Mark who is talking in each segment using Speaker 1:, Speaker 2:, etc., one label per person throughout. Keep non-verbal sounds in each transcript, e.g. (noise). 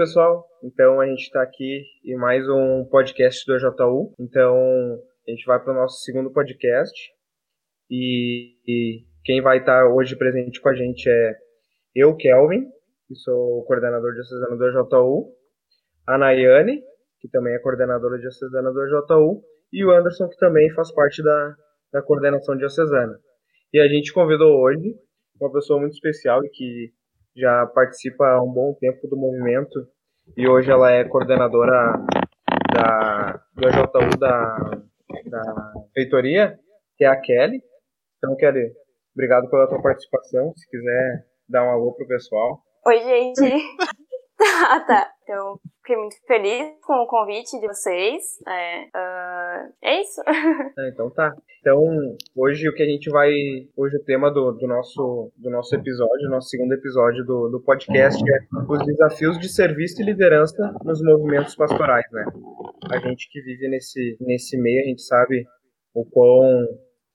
Speaker 1: Pessoal. Então, a gente está aqui em mais um podcast do JU. Então, a gente vai para o nosso segundo podcast. E, e quem vai estar tá hoje presente com a gente é eu, Kelvin, que sou coordenador diocesano do JU, a Nayane, que também é coordenadora diocesana do JU, e o Anderson, que também faz parte da, da coordenação diocesana. E a gente convidou hoje uma pessoa muito especial e que já participa há um bom tempo do movimento e hoje ela é coordenadora da, do EJU da, da reitoria, que é a Kelly. Então, Kelly, obrigado pela tua participação. Se quiser dar um alô pro pessoal.
Speaker 2: Oi, gente. tá, (laughs) tá. Então, fiquei muito feliz com o convite de vocês. É, uh, é isso.
Speaker 1: É, (laughs) então tá. Então, hoje o que a gente vai. Hoje o tema do, do, nosso, do nosso episódio, nosso segundo episódio do, do podcast é os desafios de serviço e liderança nos movimentos pastorais, né? A gente que vive nesse, nesse meio, a gente sabe o quão,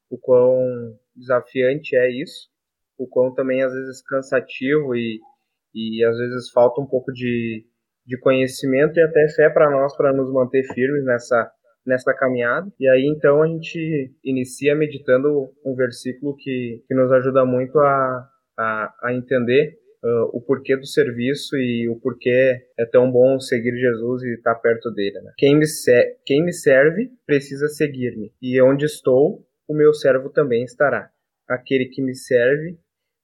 Speaker 1: o quão desafiante é isso, o quão também às vezes cansativo e, e às vezes falta um pouco de, de conhecimento e até fé para nós para nos manter firmes nessa nessa caminhada. E aí então a gente inicia meditando um versículo que, que nos ajuda muito a, a, a entender uh, o porquê do serviço e o porquê é tão bom seguir Jesus e estar perto dele. Né? Quem, me quem me serve precisa seguir-me, e onde estou, o meu servo também estará. Aquele que me serve,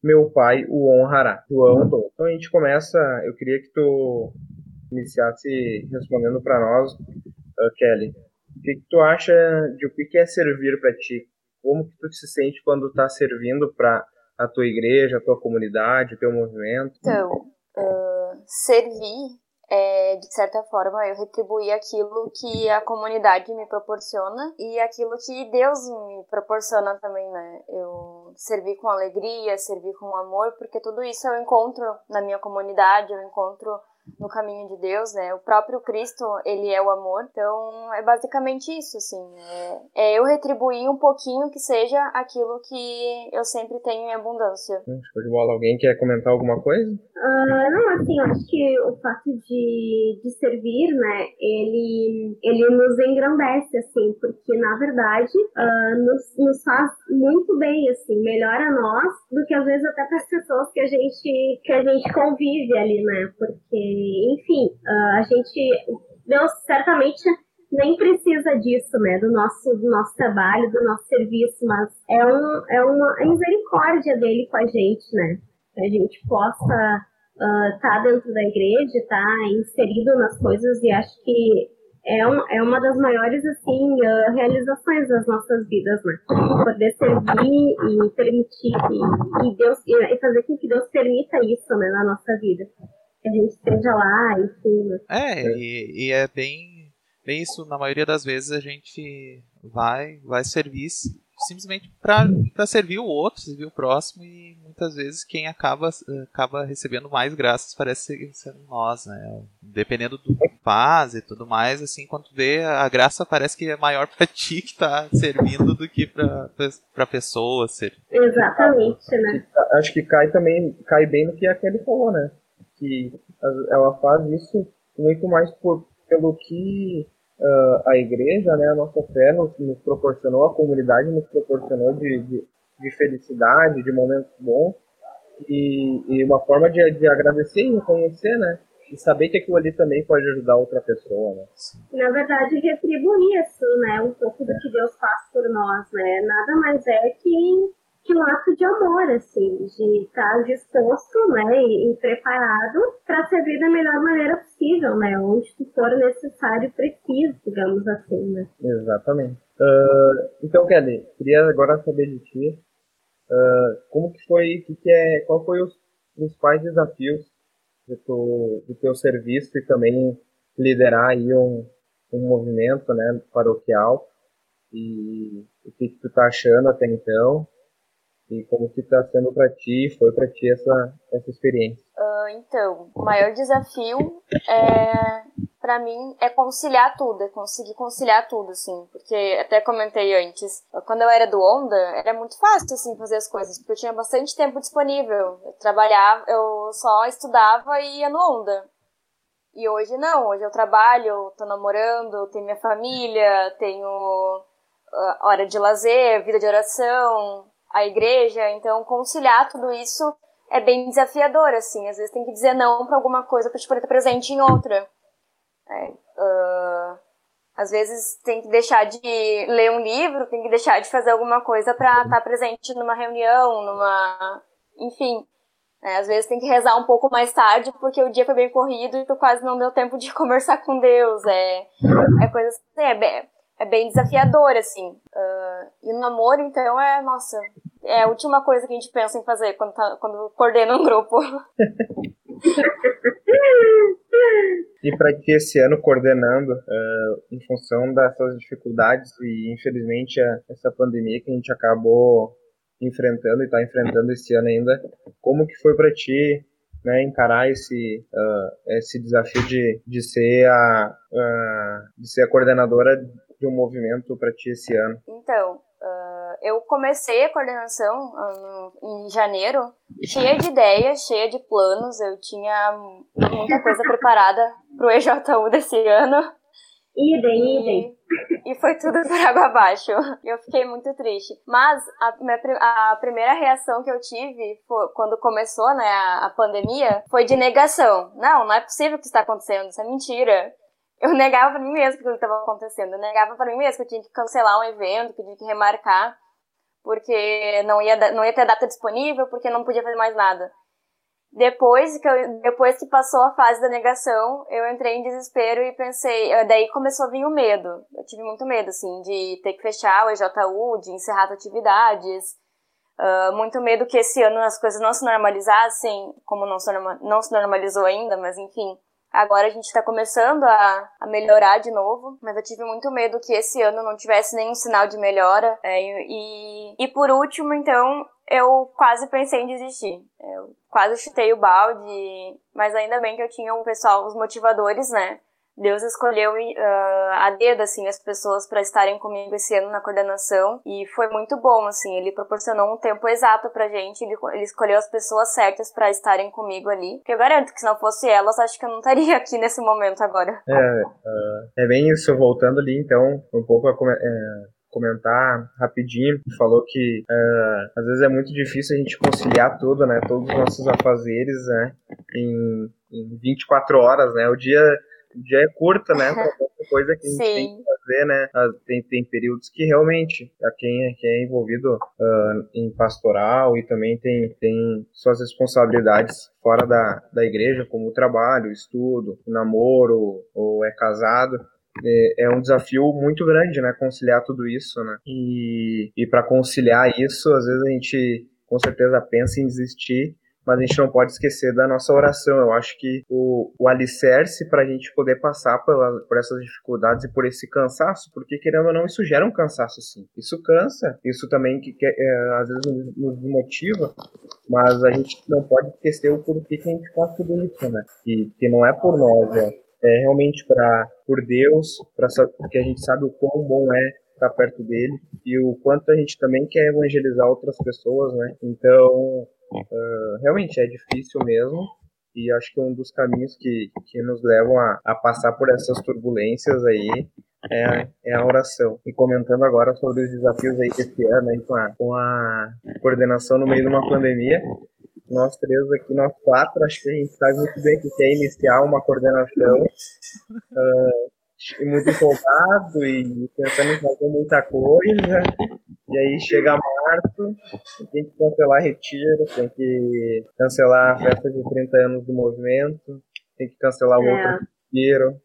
Speaker 1: meu Pai o honrará. João, então a gente começa. Eu queria que tu iniciasse respondendo para nós, uh, Kelly. O que, que, tu acha de o que, é servir para ti? Como que tu se sente quando está servindo para a tua igreja, a tua comunidade, o teu movimento?
Speaker 2: Então, uh, servir é, de certa forma, eu retribuir aquilo que a comunidade me proporciona e aquilo que Deus me proporciona também, né? Eu servir com alegria, servir com amor, porque tudo isso eu encontro na minha comunidade, eu encontro no caminho de Deus, né? O próprio Cristo, ele é o amor. Então, é basicamente isso, assim. É, é eu retribuir um pouquinho que seja aquilo que eu sempre tenho em abundância.
Speaker 1: Hum, show de bola. Alguém quer comentar alguma coisa?
Speaker 3: Uh, não, assim, eu acho que o fato de, de servir, né, ele, ele nos engrandece, assim, porque, na verdade, uh, nos, nos faz muito bem, assim, melhor a nós do que, às vezes, até para as pessoas que a gente, que a gente convive ali, né, porque enfim, a gente, Deus certamente nem precisa disso, né, do nosso, do nosso trabalho, do nosso serviço, mas é, um, é uma misericórdia dele com a gente, né, que a gente possa estar uh, tá dentro da igreja, estar tá inserido nas coisas e acho que é, um, é uma das maiores assim uh, realizações das nossas vidas, né? Poder servir e permitir e, e Deus e fazer com que Deus permita isso, né, na nossa vida que a gente esteja lá, enfim. Né?
Speaker 4: É, e, e, é bem, bem isso, na maioria das vezes a gente vai, vai servir simplesmente para servir o outro, servir o próximo, e muitas vezes quem acaba, acaba recebendo mais graças parece ser, nós, né? Dependendo do que faz e tudo mais, assim, quando vê, a graça parece que é maior para ti que tá servindo do que para pra pessoa ser.
Speaker 3: Exatamente, né?
Speaker 1: Acho que cai também, cai bem no que a Kelly falou, né? Que ela faz isso muito mais por, pelo que uh, a igreja, né, a nossa fé nos, nos, proporcionou, a comunidade nos proporcionou de, de, de felicidade, de momentos bons, e, e uma forma de, de agradecer e reconhecer, né, e saber que aquilo ali também pode ajudar outra pessoa, né?
Speaker 3: Na verdade, retribuir isso, né, um pouco do que Deus faz por nós, né, nada mais é que que um ato de amor, assim, de estar disposto, né, e, e preparado para servir da melhor maneira possível, né, onde for necessário e preciso, digamos assim, né.
Speaker 1: Exatamente. Uh, então, Kelly, queria agora saber de ti, uh, como que foi, que que é, qual foi os principais desafios do teu, do teu serviço e também liderar aí um, um movimento, né, paroquial, e o que, que tu tá achando até então, e como que está sendo para ti, foi para ti essa, essa experiência?
Speaker 2: Uh, então, o maior desafio é, para mim é conciliar tudo, é conseguir conciliar tudo, assim, porque até comentei antes, quando eu era do Onda, era muito fácil, assim, fazer as coisas, porque eu tinha bastante tempo disponível, eu trabalhava, eu só estudava e ia no Onda. E hoje não, hoje eu trabalho, tô namorando, tenho minha família, tenho uh, hora de lazer, vida de oração, a igreja, então conciliar tudo isso é bem desafiador, assim. Às vezes tem que dizer não para alguma coisa para te poder estar presente em outra. É, uh, às vezes tem que deixar de ler um livro, tem que deixar de fazer alguma coisa para estar presente numa reunião, numa. Enfim. É, às vezes tem que rezar um pouco mais tarde porque o dia foi bem corrido e tu quase não deu tempo de (laughs) conversar com Deus. É, é coisa assim, é é bem desafiador, assim. Uh, e no namoro, então, é, nossa, é a última coisa que a gente pensa em fazer quando, tá, quando coordena um grupo. (laughs)
Speaker 1: e para que esse ano coordenando, uh, em função dessas dificuldades e infelizmente essa pandemia que a gente acabou enfrentando e está enfrentando esse ano ainda, como que foi para ti né, encarar esse, uh, esse desafio de, de, ser a, uh, de ser a coordenadora de um movimento para ti esse ano?
Speaker 2: Então, eu comecei a coordenação em janeiro, cheia de ideias, cheia de planos. Eu tinha muita coisa preparada para o EJU desse ano.
Speaker 3: Idem, idem.
Speaker 2: E foi tudo (laughs) por água abaixo. Eu fiquei muito triste. Mas a, minha, a primeira reação que eu tive foi, quando começou né, a, a pandemia foi de negação. Não, não é possível que isso está acontecendo, isso é mentira eu negava para mim mesmo que estava acontecendo. Eu negava para mim mesmo que eu tinha que cancelar um evento, que tinha que remarcar porque não ia, não ia ter data disponível, porque não podia fazer mais nada. Depois que, eu, depois que passou a fase da negação, eu entrei em desespero e pensei, daí começou a vir o medo. Eu tive muito medo, assim, de ter que fechar o EJU, de encerrar as atividades. Uh, muito medo que esse ano as coisas não se normalizassem, como não se, não se normalizou ainda, mas enfim. Agora a gente está começando a, a, melhorar de novo, mas eu tive muito medo que esse ano não tivesse nenhum sinal de melhora. É, e, e por último, então, eu quase pensei em desistir. Eu quase chutei o balde, mas ainda bem que eu tinha o pessoal, os motivadores, né? Deus escolheu uh, a dedo, assim, as pessoas para estarem comigo esse ano na coordenação e foi muito bom, assim, ele proporcionou um tempo exato pra gente, ele, ele escolheu as pessoas certas para estarem comigo ali, porque eu garanto que se não fosse elas, acho que eu não estaria (laughs) aqui nesse momento agora.
Speaker 1: É, uh, é bem isso, voltando ali, então, um pouco a... É comentar rapidinho, falou que uh, às vezes é muito difícil a gente conciliar tudo, né, todos os nossos afazeres, né, em, em 24 horas, né, o dia dia é curto, né? (laughs) Pra tanta coisa que a gente Sim. tem que fazer, né? Tem, tem períodos que realmente, a quem, é, quem é envolvido uh, em pastoral e também tem, tem suas responsabilidades fora da, da igreja, como o trabalho, o estudo, o namoro, ou é casado, é, é um desafio muito grande, né? Conciliar tudo isso, né? E, e para conciliar isso, às vezes a gente com certeza pensa em desistir, mas a gente não pode esquecer da nossa oração. Eu acho que o, o alicerce para a gente poder passar pela, por essas dificuldades e por esse cansaço, porque querendo ou não, isso gera um cansaço sim. Isso cansa, isso também que, que é, às vezes nos, motiva, mas a gente não pode esquecer o porquê que a gente faz tudo isso, né? Que, que não é por nós, é, é realmente para por Deus, para porque a gente sabe o quão bom é estar perto dele e o quanto a gente também quer evangelizar outras pessoas, né? Então, Uh, realmente é difícil mesmo. E acho que um dos caminhos que, que nos levam a, a passar por essas turbulências aí é é a oração. E comentando agora sobre os desafios aí desse ano, aí com, a, com a coordenação no meio de uma pandemia, nós três aqui, nós quatro, acho que a gente sabe muito bem que quer iniciar uma coordenação uh, muito empolgado e pensando em fazer muita coisa. E aí chega março, tem que cancelar retiro, tem que cancelar a festa de 30 anos do movimento, tem que cancelar o é. outro retiro,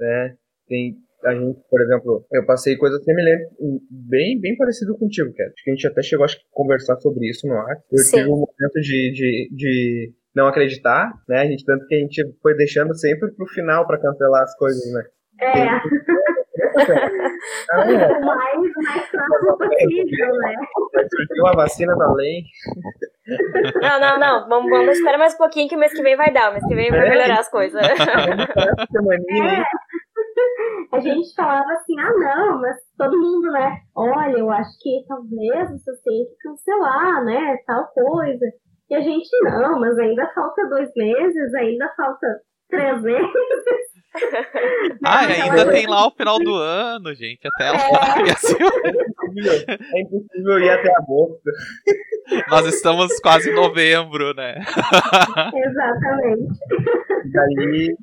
Speaker 1: né? Tem a gente, por exemplo, eu passei coisa semelhante, bem, bem parecido contigo, Kat. Acho que a gente até chegou acho, a conversar sobre isso no ar. Eu Sim. tive um momento de, de, de não acreditar, né? A gente, tanto que a gente foi deixando sempre pro final para cancelar as coisas, né?
Speaker 3: É. o (laughs) mais, mais fácil possível, né?
Speaker 1: Uma vacina da lei.
Speaker 2: Não, não, não. Vamos, vamos esperar mais um pouquinho que o mês que vem vai dar. O mês que vem vai é. melhorar as coisas. (laughs) É. (laughs)
Speaker 3: A gente falava assim, ah não, mas todo mundo, né? Olha, eu acho que talvez você tenha que cancelar, né? Tal coisa. E a gente, não, mas ainda falta dois meses, ainda falta três meses. (laughs)
Speaker 4: ah, ainda tem lá o final do ano, gente, até lá. É, assim...
Speaker 1: é impossível ir até agosto.
Speaker 4: Nós estamos quase em novembro, né? (laughs)
Speaker 3: Exatamente.
Speaker 1: Daí,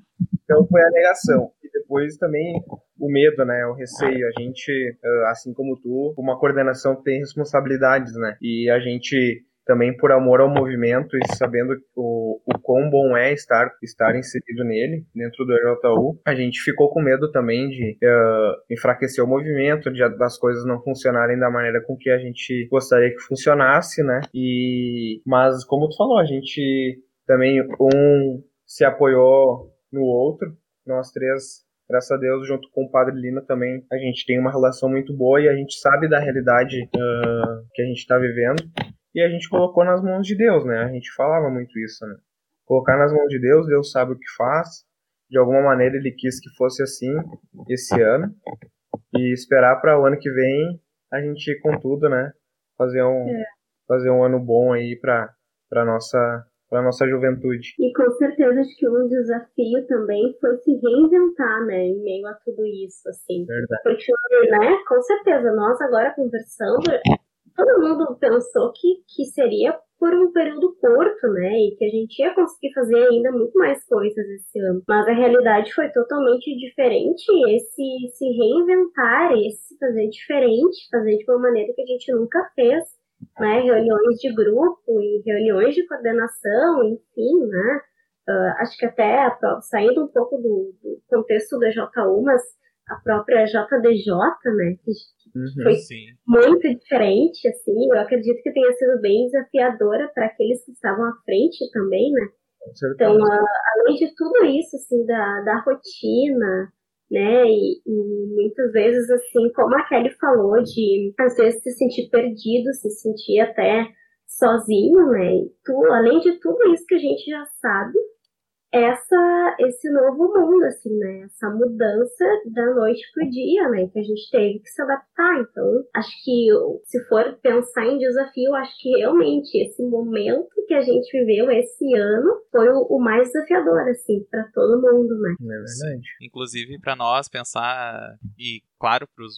Speaker 1: então foi a negação. E depois também o medo, né? O receio. A gente, assim como tu, uma coordenação tem responsabilidades, né? E a gente também por amor ao movimento e sabendo o, o quão bom é estar, estar inserido nele, dentro do EJU, a gente ficou com medo também de uh, enfraquecer o movimento, de, das coisas não funcionarem da maneira com que a gente gostaria que funcionasse, né? E, mas, como tu falou, a gente também, um se apoiou no outro, nós três graças a Deus, junto com o Padre Lino também, a gente tem uma relação muito boa e a gente sabe da realidade uh, que a gente está vivendo e a gente colocou nas mãos de Deus, né? A gente falava muito isso, né? Colocar nas mãos de Deus, Deus sabe o que faz. De alguma maneira ele quis que fosse assim esse ano e esperar para o ano que vem a gente ir com tudo, né? Fazer um é. fazer um ano bom aí para para nossa para nossa juventude.
Speaker 3: E com certeza acho que um desafio também foi se reinventar, né, em meio a tudo isso, assim.
Speaker 1: Verdade.
Speaker 3: Porque, né, com certeza nós agora conversando, todo mundo pensou que, que seria por um período curto, né? E que a gente ia conseguir fazer ainda muito mais coisas esse ano. Mas a realidade foi totalmente diferente. Esse se reinventar, esse fazer diferente, fazer de uma maneira que a gente nunca fez, né? Reuniões de grupo e reuniões de coordenação, enfim, né? Uh, acho que até saindo um pouco do, do contexto da JU, mas a própria JDJ, né, que, uhum, foi sim. muito diferente, assim, eu acredito que tenha sido bem desafiadora para aqueles que estavam à frente também, né. Então, a, além de tudo isso, assim, da, da rotina, né, e, e, muitas vezes, assim, como a Kelly falou, de às vezes se sentir perdido, se sentir até sozinho, né, e tu, além de tudo isso que a gente já sabe, essa esse novo mundo assim, né? Essa mudança da noite pro dia, né? Que a gente teve que se adaptar. Então, acho que se for pensar em desafio, acho que realmente esse momento que a gente viveu esse ano foi o, o mais desafiador assim para todo mundo, né?
Speaker 1: É verdade.
Speaker 4: Inclusive para nós pensar e claro para os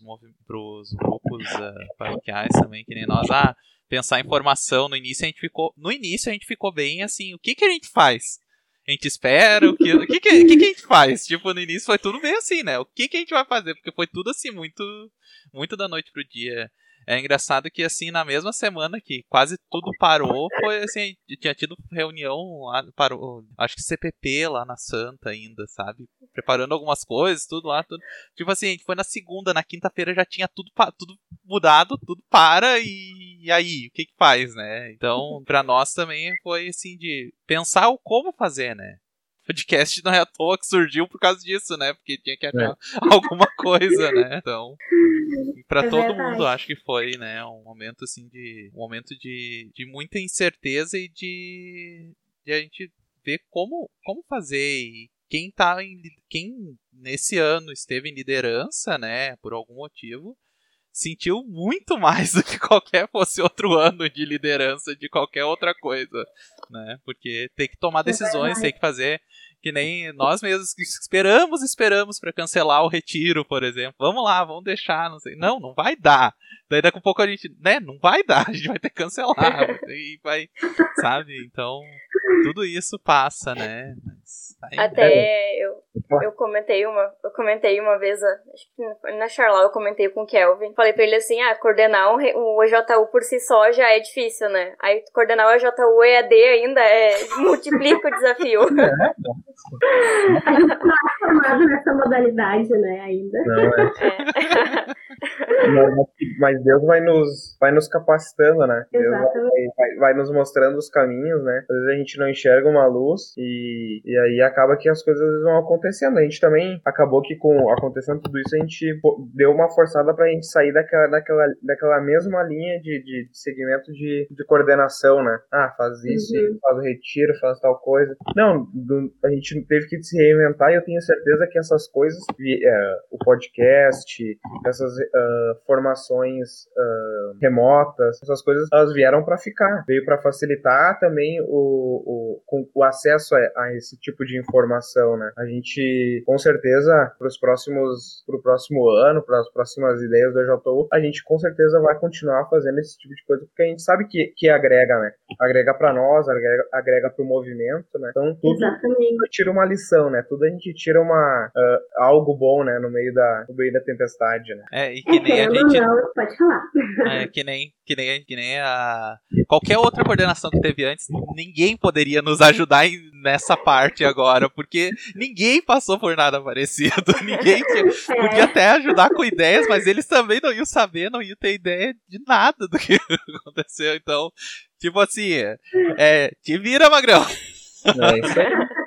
Speaker 4: grupos uh, paroquiais também que nem nós, ah, pensar em formação no início a gente ficou no início a gente ficou bem assim, o que que a gente faz? A gente espera, o que, o que, que, que, que, a gente faz? Tipo, no início foi tudo meio assim, né? O que, que a gente vai fazer? Porque foi tudo assim, muito, muito da noite pro dia. É engraçado que, assim, na mesma semana que quase tudo parou, foi assim, tinha tido reunião lá, parou, acho que CPP lá na Santa ainda, sabe? Preparando algumas coisas, tudo lá, tudo. Tipo assim, foi na segunda, na quinta-feira já tinha tudo, tudo mudado, tudo para e, e aí, o que que faz, né? Então, para nós também foi assim de pensar o como fazer, né? Podcast não é à toa que surgiu por causa disso, né? Porque tinha que achar é. (laughs) alguma coisa, né? Então, para é todo mundo acho que foi, né, um momento assim de um momento de, de muita incerteza e de, de a gente ver como como fazer e quem tá em, quem nesse ano esteve em liderança, né, por algum motivo, sentiu muito mais do que qualquer fosse outro ano de liderança de qualquer outra coisa, né? Porque tem que tomar é decisões, tem que fazer que nem nós mesmos esperamos, esperamos para cancelar o retiro, por exemplo. Vamos lá, vamos deixar, não sei. Não, não vai dar. Daí daqui a pouco a gente, né, não vai dar, (laughs) a gente vai ter que cancelar. e vai, sabe? Então, tudo isso passa, né? Mas,
Speaker 2: Até eu, eu comentei uma, eu comentei uma vez, acho que na Charlau eu comentei com o Kelvin, falei pra ele assim, ah, coordenar um, o EJU por si só já é difícil, né? Aí coordenar o EJU EAD ainda é, (laughs) multiplica o desafio.
Speaker 3: A gente não é formado nessa modalidade, né, ainda. Não, é.
Speaker 1: é. mas Deus vai nos, vai nos capacitando, né? Deus vai, vai, vai, nos mostrando os caminhos, né? Às vezes a gente não enxerga uma luz e, e aí acaba que as coisas vão acontecendo. A gente também acabou que com acontecendo tudo isso, a gente deu uma forçada pra gente sair daquela, daquela, daquela mesma linha de, de, de segmento de, de coordenação, né? Ah, faz isso, uhum. faz o retiro, faz tal coisa. Não, do, a gente gente teve que se reinventar e eu tenho certeza que essas coisas, é, o podcast, essas, uh, formações uh, remotas, essas coisas, elas vieram para ficar. Veio para facilitar também o, o, o acesso a, a, esse tipo de informação, né? A gente, com certeza, para os próximos, pro próximo ano, para as próximas ideias do EJU, a gente com certeza vai continuar fazendo esse tipo de coisa, porque a gente sabe que, que agrega, né? Agrega para nós, agrega, agrega para o movimento, né? Então, tudo
Speaker 3: Exatamente.
Speaker 1: Tira uma lição, né? Tudo a gente tira uma, uh, algo bom, né? No meio da, no meio da tempestade, né?
Speaker 4: É, e que nem a gente.
Speaker 3: Não, pode falar. (laughs)
Speaker 4: É, que nem, que nem, que nem a. Qualquer outra coordenação que teve antes, ninguém poderia nos ajudar nessa parte agora, porque ninguém passou por nada parecido. (laughs) Ninguém tinha, é. podia até ajudar com ideias, mas eles também não iam saber, não iam ter ideia de nada do que (laughs) aconteceu. Então, tipo assim, é, te vira, Magrão. É isso aí.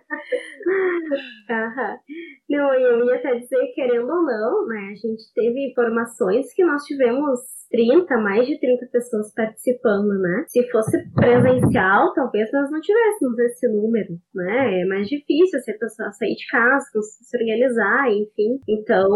Speaker 3: Não, eu ia até dizer, querendo ou não, né, a gente teve informações que nós tivemos 30, mais de 30 pessoas participando, né? Se fosse presencial, talvez nós não tivéssemos esse número, né? É mais difícil se a pessoa sair de casa, se organizar, enfim. Então,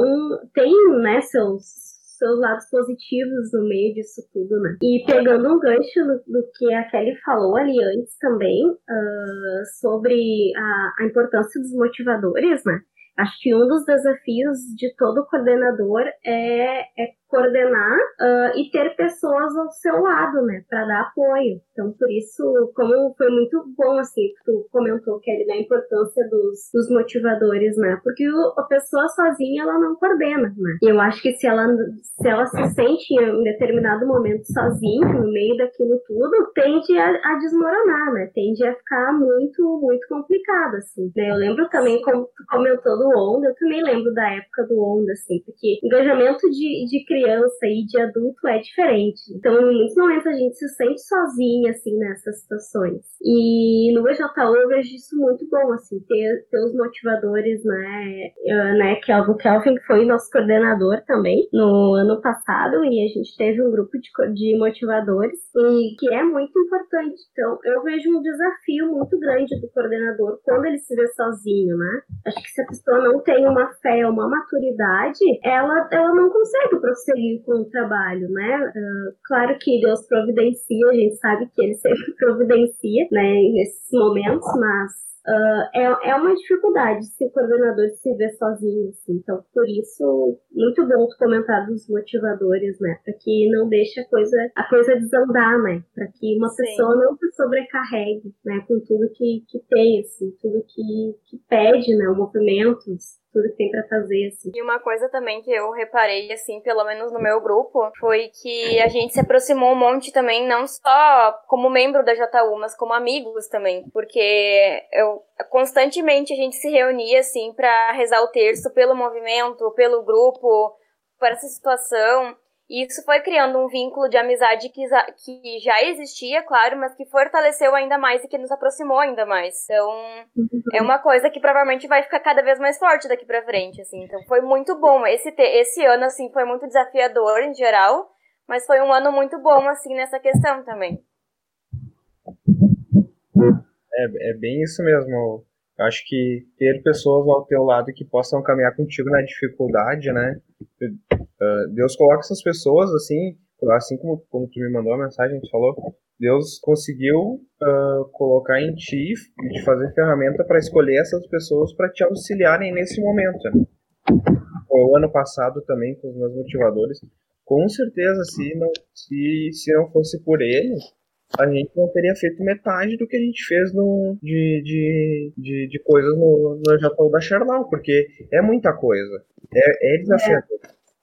Speaker 3: tem, né, seus seus lados positivos no meio disso tudo, né? E pegando um gancho do, que a Kelly falou ali antes também, uh, sobre a, a importância dos motivadores, né? Acho que um dos desafios de todo coordenador é, é coordenar uh, e ter pessoas ao seu lado, né, para dar apoio. Então, por isso, como foi muito bom, assim, que tu comentou, Kelly, da importância dos, dos motivadores, né, porque o, a pessoa sozinha, ela não coordena, né. E eu acho que se ela, se ela se sente em determinado momento sozinha, no meio daquilo tudo, tende a, a desmoronar, né, tende a ficar muito, muito complicado, assim, né. Eu lembro também, como tu comentou do Onda, eu também lembro da época do Onda, assim, porque engajamento de, de criança criança e de adulto é diferente. Então, em muitos momentos a gente se sente sozinha, assim, nessas situações. E no BJU eu vejo isso muito bom, assim, ter, ter os motivadores, né, uh, né, Kelvin Kelvin, que foi nosso coordenador também no ano passado, e a gente teve um grupo de, de motivadores, e que é muito importante. Então, eu vejo um desafio muito grande do coordenador quando ele se vê sozinho, né? Acho que se a pessoa não tem uma fé, uma maturidade, ela, ela não consegue prosseguir prosseguir com o trabalho, né? Uh, claro que Deus providencia, a gente sabe que Ele sempre (laughs) providencia, né, nesses momentos, mas Uh, é, é uma dificuldade se o coordenador se vê sozinho, assim. Então, por isso, muito bom tu comentar dos motivadores, né? Para que não deixe a coisa, a coisa desandar, né? Para que uma Sim. pessoa não se sobrecarregue, né? Com tudo que, que tem, assim, tudo que, que pede, né? O movimento, tudo que tem para fazer, assim.
Speaker 2: E uma coisa também que eu reparei, assim, pelo menos no meu grupo, foi que a gente se aproximou um monte também, não só como membro da JU, mas como amigos também, porque eu constantemente a gente se reunia, assim, para rezar o terço pelo movimento, pelo grupo, para essa situação. E isso foi criando um vínculo de amizade que, que já existia, claro, mas que fortaleceu ainda mais e que nos aproximou ainda mais. Então, é uma coisa que provavelmente vai ficar cada vez mais forte daqui pra frente, assim. Então, foi muito bom. Esse, esse ano, assim, foi muito desafiador em geral, mas foi um ano muito bom, assim, nessa questão também.
Speaker 1: É, é bem isso mesmo. Eu acho que ter pessoas ao teu lado que possam caminhar contigo na dificuldade, né? Uh, Deus coloca essas pessoas assim, assim como, como tu me mandou a mensagem, tu falou, Deus conseguiu uh, colocar em ti e te fazer ferramenta para escolher essas pessoas para te auxiliarem nesse momento. Né? O ano passado também com os meus motivadores, com certeza se não se, se não fosse por eles, a gente não teria feito metade do que a gente fez no, de, de, de, de coisas no, no Japão da Sherlock, porque é muita coisa. É, é desafiador.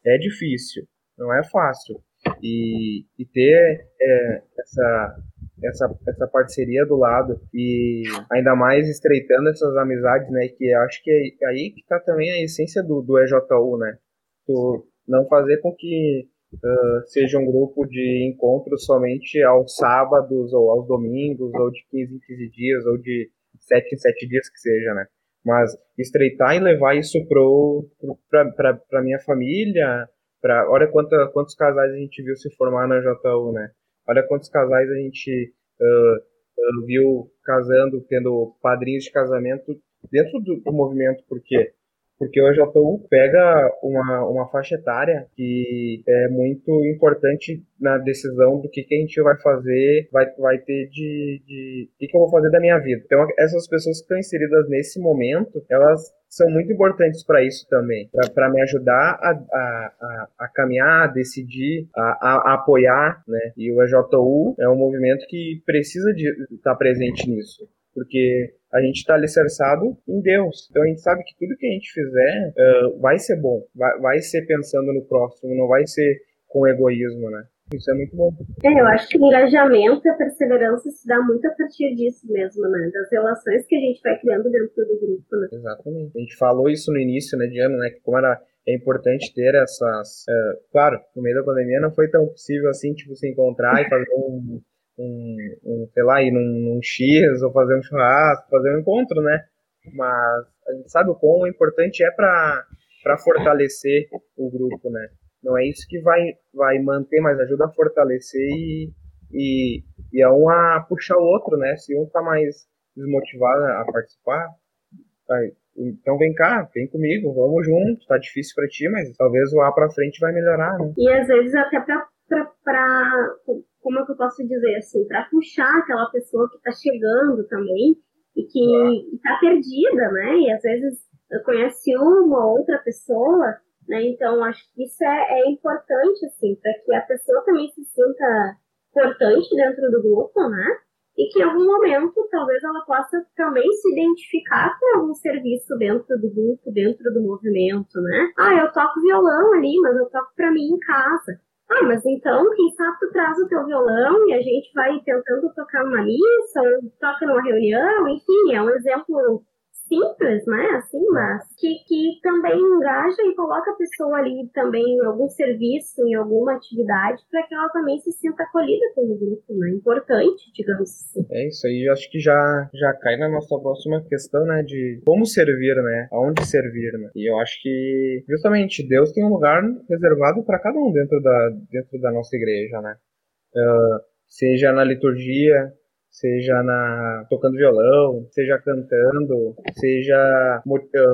Speaker 1: É. é difícil. Não é fácil. E, e ter é, essa, essa, essa parceria do lado e ainda mais estreitando essas amizades, né? Que acho que é aí que tá também a essência do, do EJU, né? Tu não fazer com que uh, seja um grupo de encontros somente aos sábados ou aos domingos, ou de 15 em 15 dias, ou de 7 em 7 dias que seja, né? Mas estreitar e levar isso para a minha família, pra, olha quanta, quantos casais a gente viu se formar na JU, né? Olha quantos casais a gente uh, uh, viu casando, tendo padrinhos de casamento dentro do, do movimento, porque porque o EJU pega uma, uma faixa etária que é muito importante na decisão do que, que a gente vai fazer, vai, vai ter de, de o que, que eu vou fazer da minha vida. Então, essas pessoas que estão inseridas nesse momento, elas são muito importantes para isso também, para me ajudar a, a, a, a, caminhar, a decidir, a, a, apoiar, né? E o EJU é um movimento que precisa de estar tá presente nisso, porque a gente está alicerçado em Deus. Então a gente sabe que tudo que a gente fizer uh, vai ser bom, vai, vai ser pensando no próximo, não vai ser com egoísmo, né? Isso é muito bom.
Speaker 3: É, eu acho que o engajamento e a perseverança se dá muito a partir disso mesmo, né? Das relações que a gente vai criando dentro do grupo, né?
Speaker 1: Exatamente. A gente falou isso no início, né, de ano, né? Que como era é importante ter essas. Uh, claro, no meio da pandemia não foi tão possível assim, tipo, se encontrar e fazer um, um, um sei lá, ir num, num X ou fazer um churrasco, fazer um encontro, né? Mas a gente sabe o quão importante é para fortalecer o grupo, né? Não é isso que vai, vai manter, mas ajuda a fortalecer e, e, e é um a puxar o outro, né? Se um tá mais desmotivado a participar, então vem cá, vem comigo, vamos junto, tá difícil para ti, mas talvez o A para frente vai melhorar, né?
Speaker 3: E às vezes até para como é que eu posso dizer assim, para puxar aquela pessoa que está chegando também e que está perdida, né? E às vezes conhece uma ou outra pessoa, né? Então acho que isso é, é importante assim, para que a pessoa também se sinta importante dentro do grupo, né? E que em algum momento talvez ela possa também se identificar com algum serviço dentro do grupo, dentro do movimento, né? Ah, eu toco violão ali, mas eu toco para mim em casa. Ah, mas então, quem sabe tu traz o teu violão e a gente vai tentando tocar numa missa ou toca numa reunião, enfim, é um exemplo simples, né? Assim, mas que, que também engaja e coloca a pessoa ali também em algum serviço, em alguma atividade, para que ela também se sinta acolhida pelo grupo, né? Importante, digamos assim.
Speaker 1: É isso aí, eu acho que já, já cai na nossa próxima questão, né? De como servir, né? Aonde servir, né? E eu acho que justamente Deus tem um lugar reservado para cada um dentro da, dentro da nossa igreja, né? Uh, seja na liturgia, seja na tocando violão, seja cantando, seja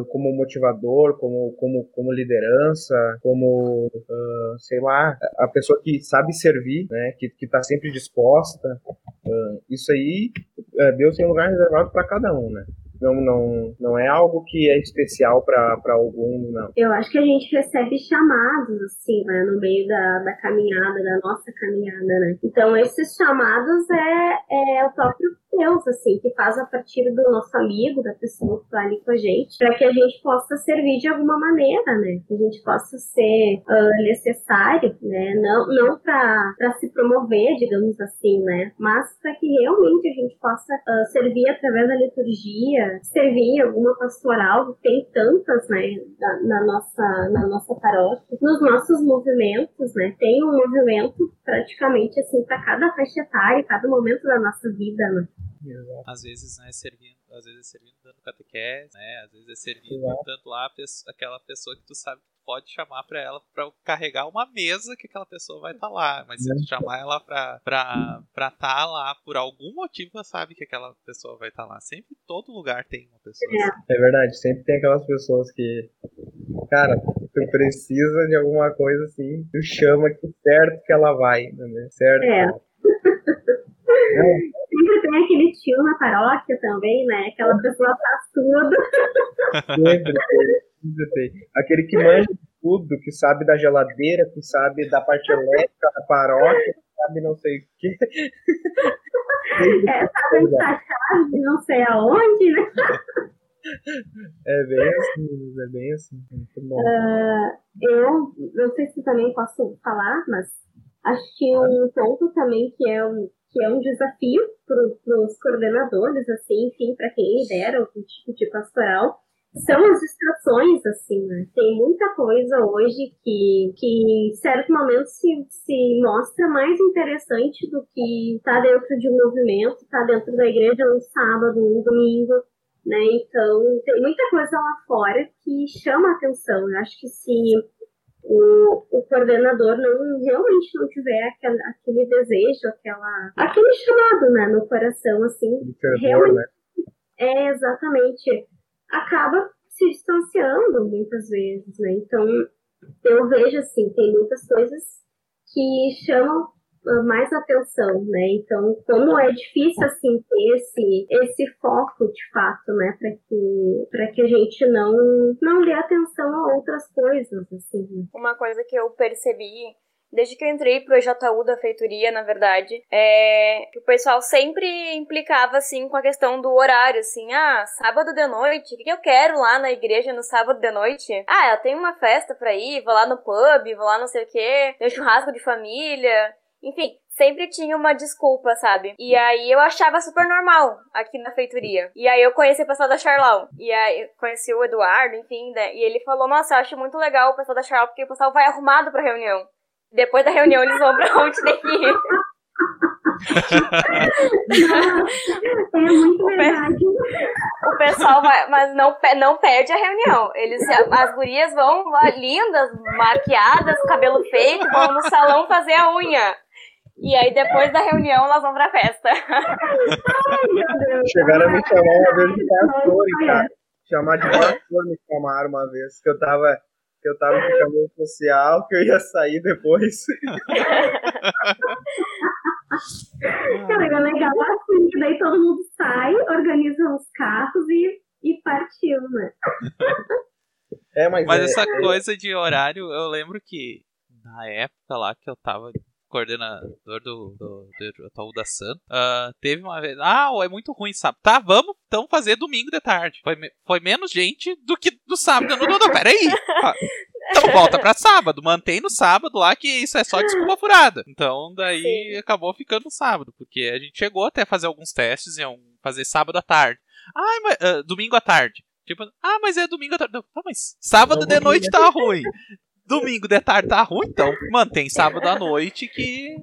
Speaker 1: como motivador, como como como liderança, como uh, sei lá, a pessoa que sabe servir, né, que que está sempre disposta. Uh, isso aí, uh, Deus tem um lugar reservado para cada um, né? Não, não, não é algo que é especial para alguns, não.
Speaker 3: Eu acho que a gente recebe chamados, assim, né, no meio da, da caminhada, da nossa caminhada, né? Então, esses chamados é, é o próprio Deus, assim, que faz a partir do nosso amigo, da pessoa que está ali com a gente, para que a gente possa servir de alguma maneira, né? Que a gente possa ser uh, necessário, né? Não, não para se promover, digamos assim, né? Mas para que realmente a gente possa uh, servir através da liturgia, servir em alguma pastoral, tem tantas, né? Na, na nossa, na nossa paróquia, nos nossos movimentos, né? Tem um movimento praticamente assim para cada faixa etária, cada momento da nossa vida, né?
Speaker 4: Exato. Às vezes, né, servindo, às vezes é servindo dando catequese, né? Às vezes é servindo Exato. dando lá aquela pessoa que tu sabe que pode chamar para ela para carregar uma mesa que aquela pessoa vai estar tá lá. Mas se tu chamar ela pra estar pra tá lá por algum motivo, ela sabe que aquela pessoa vai estar tá lá. Sempre todo lugar tem uma pessoa. Assim.
Speaker 1: É verdade, sempre tem aquelas pessoas que, cara, tu precisa de alguma coisa assim, tu chama que certo que ela vai, né? Certo.
Speaker 3: É. é sempre tem aquele tio na paróquia também, né? Aquela pessoa faz tudo.
Speaker 1: Sempre. Aquele que manja tudo, que sabe da geladeira, que sabe da parte elétrica da paróquia, que sabe não sei o quê.
Speaker 3: É, sabe onde a chave de não sei aonde, né?
Speaker 1: É bem assim, é bem assim. Muito bom.
Speaker 3: Uh, eu não sei se também posso falar, mas acho que um ponto também que é um que é um desafio para os coordenadores, assim, enfim, para quem lidera algum tipo de pastoral, são as estações, assim, né? Tem muita coisa hoje que, que em certo momento se, se mostra mais interessante do que estar tá dentro de um movimento, estar tá dentro da igreja um sábado, um domingo, né? Então, tem muita coisa lá fora que chama a atenção. Eu acho que se o, o coordenador não realmente não tiver aquele, aquele desejo, aquela, aquele chamado né, no coração, assim, realmente, né? é exatamente, acaba se distanciando muitas vezes, né? Então, eu vejo assim, tem muitas coisas que chamam ah, mais atenção, né? Então, como é difícil assim ter esse, esse foco de fato, né, para que para que a gente não não dê atenção a outras coisas, assim. Né?
Speaker 2: Uma coisa que eu percebi desde que eu entrei pro JU da feitoria, na verdade, é o pessoal sempre implicava, assim, com a questão do horário, assim, ah, sábado de noite, o que eu quero lá na igreja no sábado de noite? Ah, eu tenho uma festa pra ir, vou lá no pub, vou lá não sei o quê, tem churrasco de família, enfim, sempre tinha uma desculpa, sabe? E aí eu achava super normal aqui na feitoria. E aí eu conheci o pessoal da Charlau. E aí conheci o Eduardo, enfim, né? E ele falou: Nossa, eu acho muito legal o pessoal da Charlau porque o pessoal vai arrumado pra reunião. Depois da reunião eles vão pra onde tem que ir.
Speaker 3: é muito verdade.
Speaker 2: O pessoal vai, mas não, não perde a reunião. Eles, as gurias vão lindas, maquiadas, cabelo feito, vão no salão fazer a unha. E aí depois da reunião elas vão pra festa.
Speaker 1: Chegaram a me chamar uma vez de pastor, cara. Chamar de pastor me chamaram uma vez, que eu tava que eu tava de caminho social, que eu ia sair depois. (laughs)
Speaker 3: Cara, é legal assim, que daí todo mundo sai, organiza os carros e, e partiu, né?
Speaker 1: É, mas,
Speaker 4: mas
Speaker 1: é,
Speaker 4: essa
Speaker 1: é...
Speaker 4: coisa de horário, eu lembro que na época lá que eu tava coordenador do, do, do da Santa, uh, teve uma vez. Ah, é muito ruim sábado. Tá, vamos então fazer domingo de tarde. Foi, foi menos gente do que do sábado. Não, não, não, peraí. (laughs) Então volta pra sábado, mantém no sábado lá que isso é só desculpa furada. Então daí Sim. acabou ficando no sábado, porque a gente chegou até a fazer alguns testes, iam fazer sábado à tarde. Ah, mas, uh, domingo à tarde. Tipo, ah, mas é domingo à tarde. Não, mas sábado de noite tá ruim domingo de tarde tá ruim, então mantém sábado à noite que,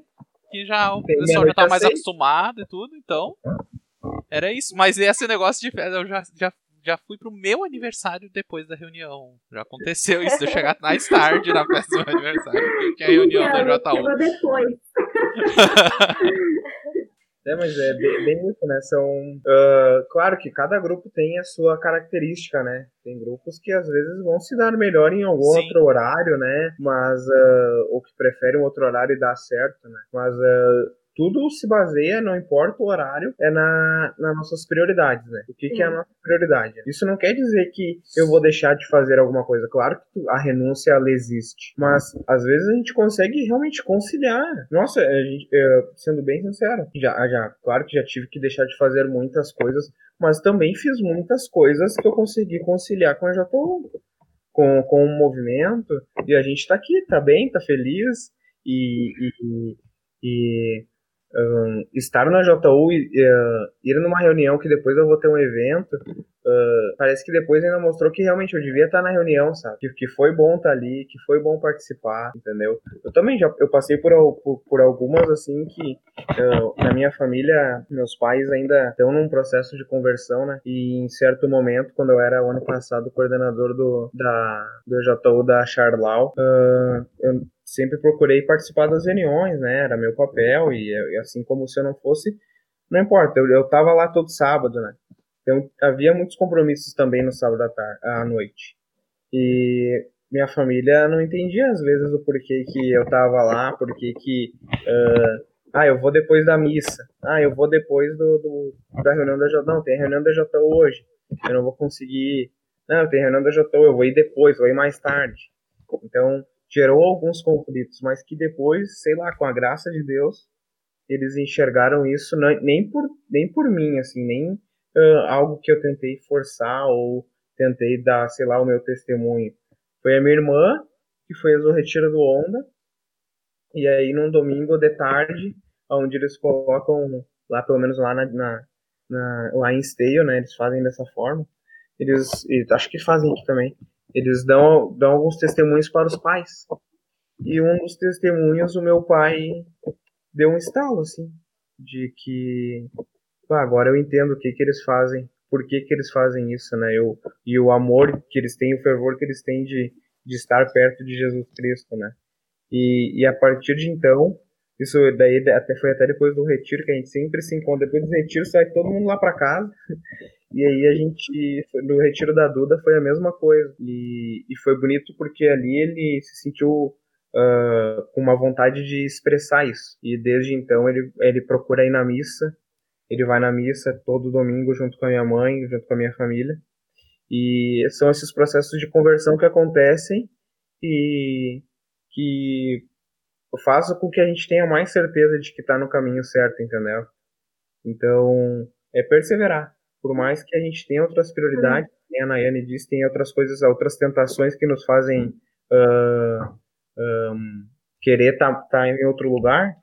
Speaker 4: que já o pessoal já tá mais acostumado e tudo, então. Era isso. Mas esse negócio de festa, eu já, já, já fui pro meu aniversário depois da reunião. Já aconteceu isso, de eu chegar mais tarde na festa do meu aniversário, porque tinha reunião da
Speaker 3: J1. depois. (laughs)
Speaker 1: É, mas é bem, bem isso, né? São. Uh, claro que cada grupo tem a sua característica, né? Tem grupos que às vezes vão se dar melhor em algum Sim. outro horário, né? Mas. Uh, ou que preferem um outro horário e dá certo, né? Mas. Uh, tudo se baseia, não importa o horário, é na, nas nossas prioridades, né? O que, que, é a nossa prioridade? Isso não quer dizer que eu vou deixar de fazer alguma coisa. Claro que a renúncia, ela existe. Mas, às vezes, a gente consegue realmente conciliar. Nossa, gente, sendo bem sincero, já, já, claro que já tive que deixar de fazer muitas coisas, mas também fiz muitas coisas que eu consegui conciliar com a JU. Com, com o movimento, e a gente tá aqui, tá bem, tá feliz, e, e, e um, estar na JU e uh, ir numa reunião que depois eu vou ter um evento, uh, parece que depois ainda mostrou que realmente eu devia estar na reunião, sabe? Que, que foi bom estar ali, que foi bom participar, entendeu? Eu também já eu passei por, por, por algumas assim que uh, na minha família, meus pais ainda estão num processo de conversão, né? E em certo momento, quando eu era ano passado coordenador do, da, do JU da Charlau, eu sempre procurei participar das reuniões, né? Era meu papel e, e assim como se eu não fosse, não importa. Eu, eu tava lá todo sábado, né? Então havia muitos compromissos também no sábado à tarde, à noite. E minha família não entendia às vezes o porquê que eu tava lá, porquê que uh, ah, eu vou depois da missa. Ah, eu vou depois do, do da reunião da JU. Não, tem reunião da JU hoje. Eu não vou conseguir. Não, tem reunião da JU, eu vou ir depois, vou ir mais tarde. Então, gerou alguns conflitos, mas que depois, sei lá, com a graça de Deus, eles enxergaram isso nem por, nem por mim, assim, nem uh, algo que eu tentei forçar ou tentei dar, sei lá, o meu testemunho. Foi a minha irmã que fez o retiro do Onda, e aí num domingo de tarde, onde eles colocam, lá pelo menos lá na, na, na lá em Esteio, né, eles fazem dessa forma, eles, acho que fazem aqui também, eles dão, dão alguns testemunhos para os pais. E um dos testemunhos, o meu pai deu um estalo, assim, de que agora eu entendo o que, que eles fazem, por que, que eles fazem isso, né? Eu, e o amor que eles têm, o fervor que eles têm de, de estar perto de Jesus Cristo, né? E, e a partir de então, Isso daí até foi até depois do retiro que a gente sempre se encontra. Depois do retiro sai todo mundo lá para casa. (laughs) E aí a gente, no retiro da Duda foi a mesma coisa. E, e foi bonito porque ali ele se sentiu uh, com uma vontade de expressar isso. E desde então ele, ele procura ir na missa. Ele vai na missa todo domingo junto com a minha mãe, junto com a minha família. E são esses processos de conversão que acontecem e que fazem com que a gente tenha mais certeza de que está no caminho certo, entendeu? Então, é perseverar por mais que a gente tenha outras prioridades, uhum. a Nayane disse, tem outras coisas, outras tentações que nos fazem uh, um, querer estar tá, tá em outro lugar,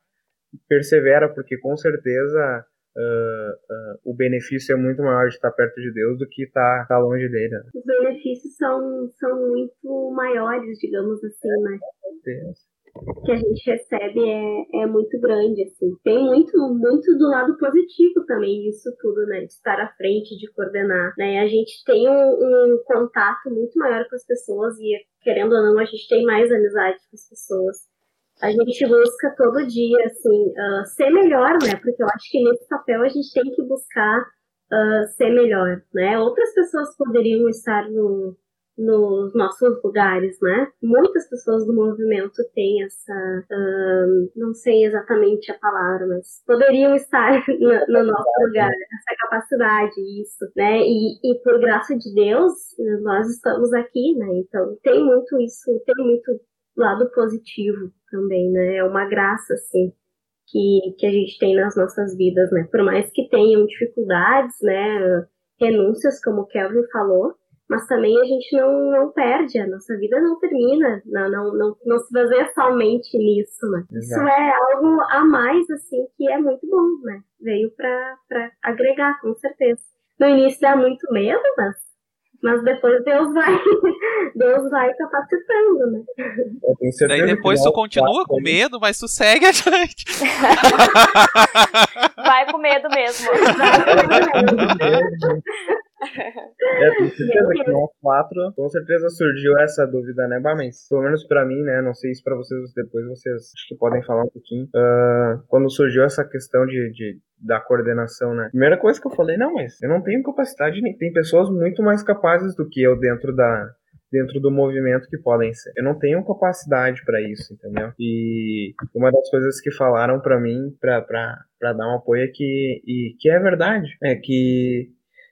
Speaker 1: persevera, porque com certeza uh, uh, o benefício é muito maior de estar perto de Deus do que estar, estar longe dele. Né?
Speaker 3: Os benefícios são, são muito maiores, digamos assim, né? Com certeza que a gente recebe é, é muito grande, assim. Tem muito, muito do lado positivo também disso tudo, né? De estar à frente, de coordenar, né? A gente tem um, um contato muito maior com as pessoas e, querendo ou não, a gente tem mais amizade com as pessoas. A gente busca todo dia, assim, uh, ser melhor, né? Porque eu acho que nesse papel a gente tem que buscar uh, ser melhor, né? Outras pessoas poderiam estar no, nos nossos lugares, né? Muitas pessoas do movimento têm essa, um, não sei exatamente a palavra, mas poderiam estar (laughs) no, no nosso lugar, essa capacidade, isso, né? E, e por graça de Deus, nós estamos aqui, né? Então tem muito isso, tem muito lado positivo também, né? É uma graça, assim. Que, que a gente tem nas nossas vidas, né? Por mais que tenham dificuldades, né? Renúncias, como o Kelvin falou, mas também a gente não, não perde, a nossa vida não termina, não, não, não, não se baseia somente nisso, né? Exato. Isso é algo a mais, assim, que é muito bom, né? Veio para agregar, com certeza. No início dá muito medo, mas, mas depois Deus vai, (laughs) Deus vai capacitando, né?
Speaker 4: Daí depois tu continua com medo, mas tu segue adiante. (laughs)
Speaker 2: vai com medo mesmo. (laughs)
Speaker 1: É, com certeza que nós quatro, com certeza surgiu essa dúvida, né, Bamens? Pelo menos pra mim, né, não sei se pra vocês depois vocês acho que podem falar um pouquinho. Uh, quando surgiu essa questão de, de, da coordenação, né? Primeira coisa que eu falei, não, mas eu não tenho capacidade, nem tem pessoas muito mais capazes do que eu dentro da, dentro do movimento que podem ser. Eu não tenho capacidade para isso, entendeu? E uma das coisas que falaram para mim para dar um apoio é que e que é verdade, é que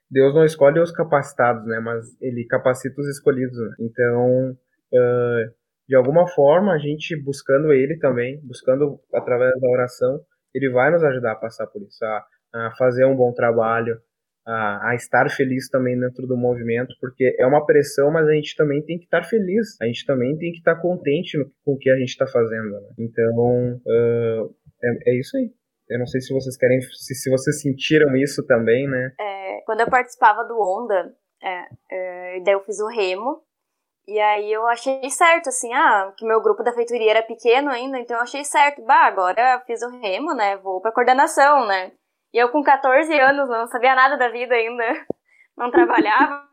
Speaker 1: Deus não escolhe os capacitados, né? Mas ele capacita os escolhidos. Né? Então, uh, de alguma forma, a gente buscando ele também, buscando através da oração, ele vai nos ajudar a passar por isso, a, a fazer um bom trabalho, a, a, estar feliz também dentro do movimento, porque é uma pressão, mas a gente também tem que estar feliz, a gente também tem que estar contente com o que a gente está fazendo. Né? Então, uh, é, é isso aí. Eu não sei se vocês querem, se, se vocês sentiram isso também, né?
Speaker 2: É, quando eu participava do Onda, é, é, daí eu fiz o remo, e aí eu achei certo, assim, ah, que meu grupo da feitoria era pequeno ainda, então eu achei certo, bah, agora eu fiz o remo, né, vou pra coordenação, né. E eu com 14 anos não sabia nada da vida ainda, (laughs) não trabalhava,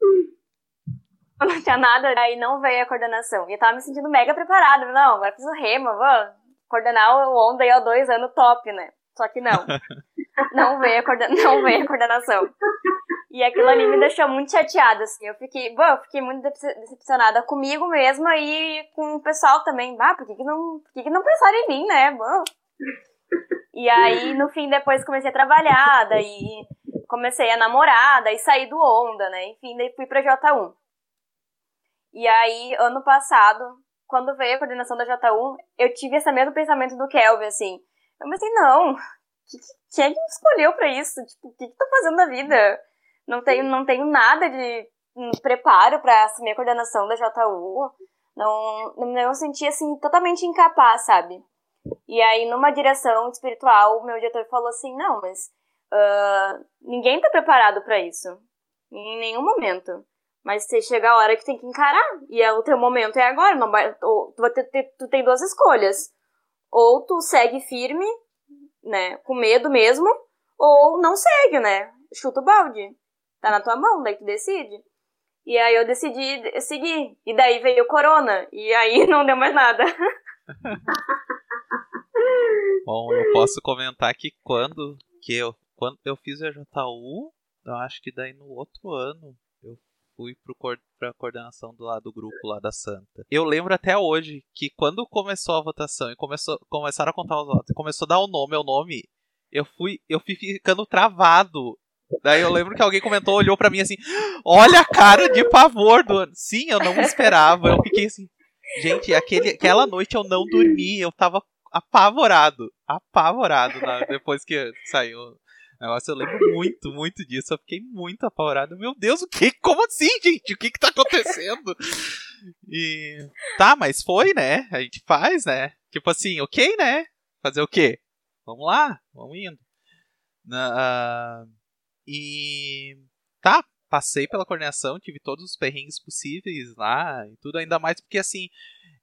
Speaker 2: (laughs) não tinha nada, aí não veio a coordenação. E eu tava me sentindo mega preparada, não, agora fiz o remo, vou coordenar o Onda aí há dois anos top, né? Só que não. (laughs) Não veio a, coorden não veio a coordenação. E aquilo ali me deixou muito chateada, assim. Eu fiquei, bom, eu fiquei muito decepcionada comigo mesma e com o pessoal também. Bah, por que, que não, por que, que não pensaram em mim, né? Bom. E aí, no fim, depois comecei a trabalhar, daí comecei a namorar, daí saí do Onda, né? Enfim, daí fui pra J1. E aí, ano passado, quando veio a coordenação da J1, eu tive esse mesmo pensamento do Kelvin, assim. Eu pensei, não, quem é que me escolheu pra isso? Tipo, o que que tô fazendo na vida? Não tenho, não tenho nada de preparo para assumir a coordenação da JU. Não, não eu senti, assim, totalmente incapaz, sabe? E aí, numa direção espiritual, o meu diretor falou assim, não, mas uh, ninguém tá preparado para isso. Em nenhum momento. Mas você chega a hora que tem que encarar. E é, o teu momento é agora. Não tu, tu tem duas escolhas. Ou tu segue firme, né? Com medo mesmo. Ou não segue, né? Chuta o balde. Tá na tua mão, daí tu decide. E aí eu decidi seguir. E daí veio o corona. E aí (laughs) não deu mais nada. (laughs)
Speaker 4: Bom, eu posso comentar que quando que eu, quando eu fiz o EJU, eu acho que daí no outro ano fui para coordenação do lado do grupo lá da Santa. Eu lembro até hoje que quando começou a votação e começou, começaram a contar os votos, começou a dar o nome, meu nome, eu fui, eu fui ficando travado. Daí eu lembro que alguém comentou, olhou para mim assim: "Olha a cara de pavor do Sim, eu não esperava. Eu fiquei assim, gente, aquele, aquela noite eu não dormi, eu tava apavorado, apavorado depois que saiu o Eu lembro muito, muito disso. Eu fiquei muito apavorado. Meu Deus, o que? Como assim, gente? O que que tá acontecendo? E tá, mas foi, né? A gente faz, né? Tipo assim, ok, né? Fazer o quê? Vamos lá, vamos indo. Uh, e tá, passei pela coordenação, tive todos os perrengues possíveis lá e tudo, ainda mais porque assim,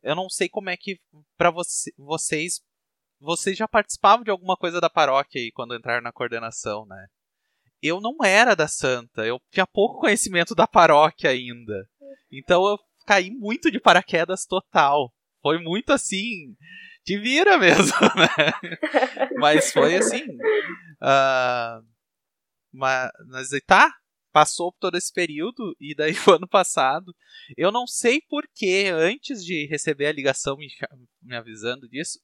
Speaker 4: eu não sei como é que para você, vocês vocês já participavam de alguma coisa da paróquia aí quando entraram na coordenação, né? Eu não era da Santa, eu tinha pouco conhecimento da paróquia ainda. Então eu caí muito de paraquedas total. Foi muito assim, te vira mesmo, (laughs) né? Mas foi assim. Uh, mas, tá, passou todo esse período e daí (laughs) o ano passado, eu não sei porquê, antes de receber a ligação me, me avisando disso,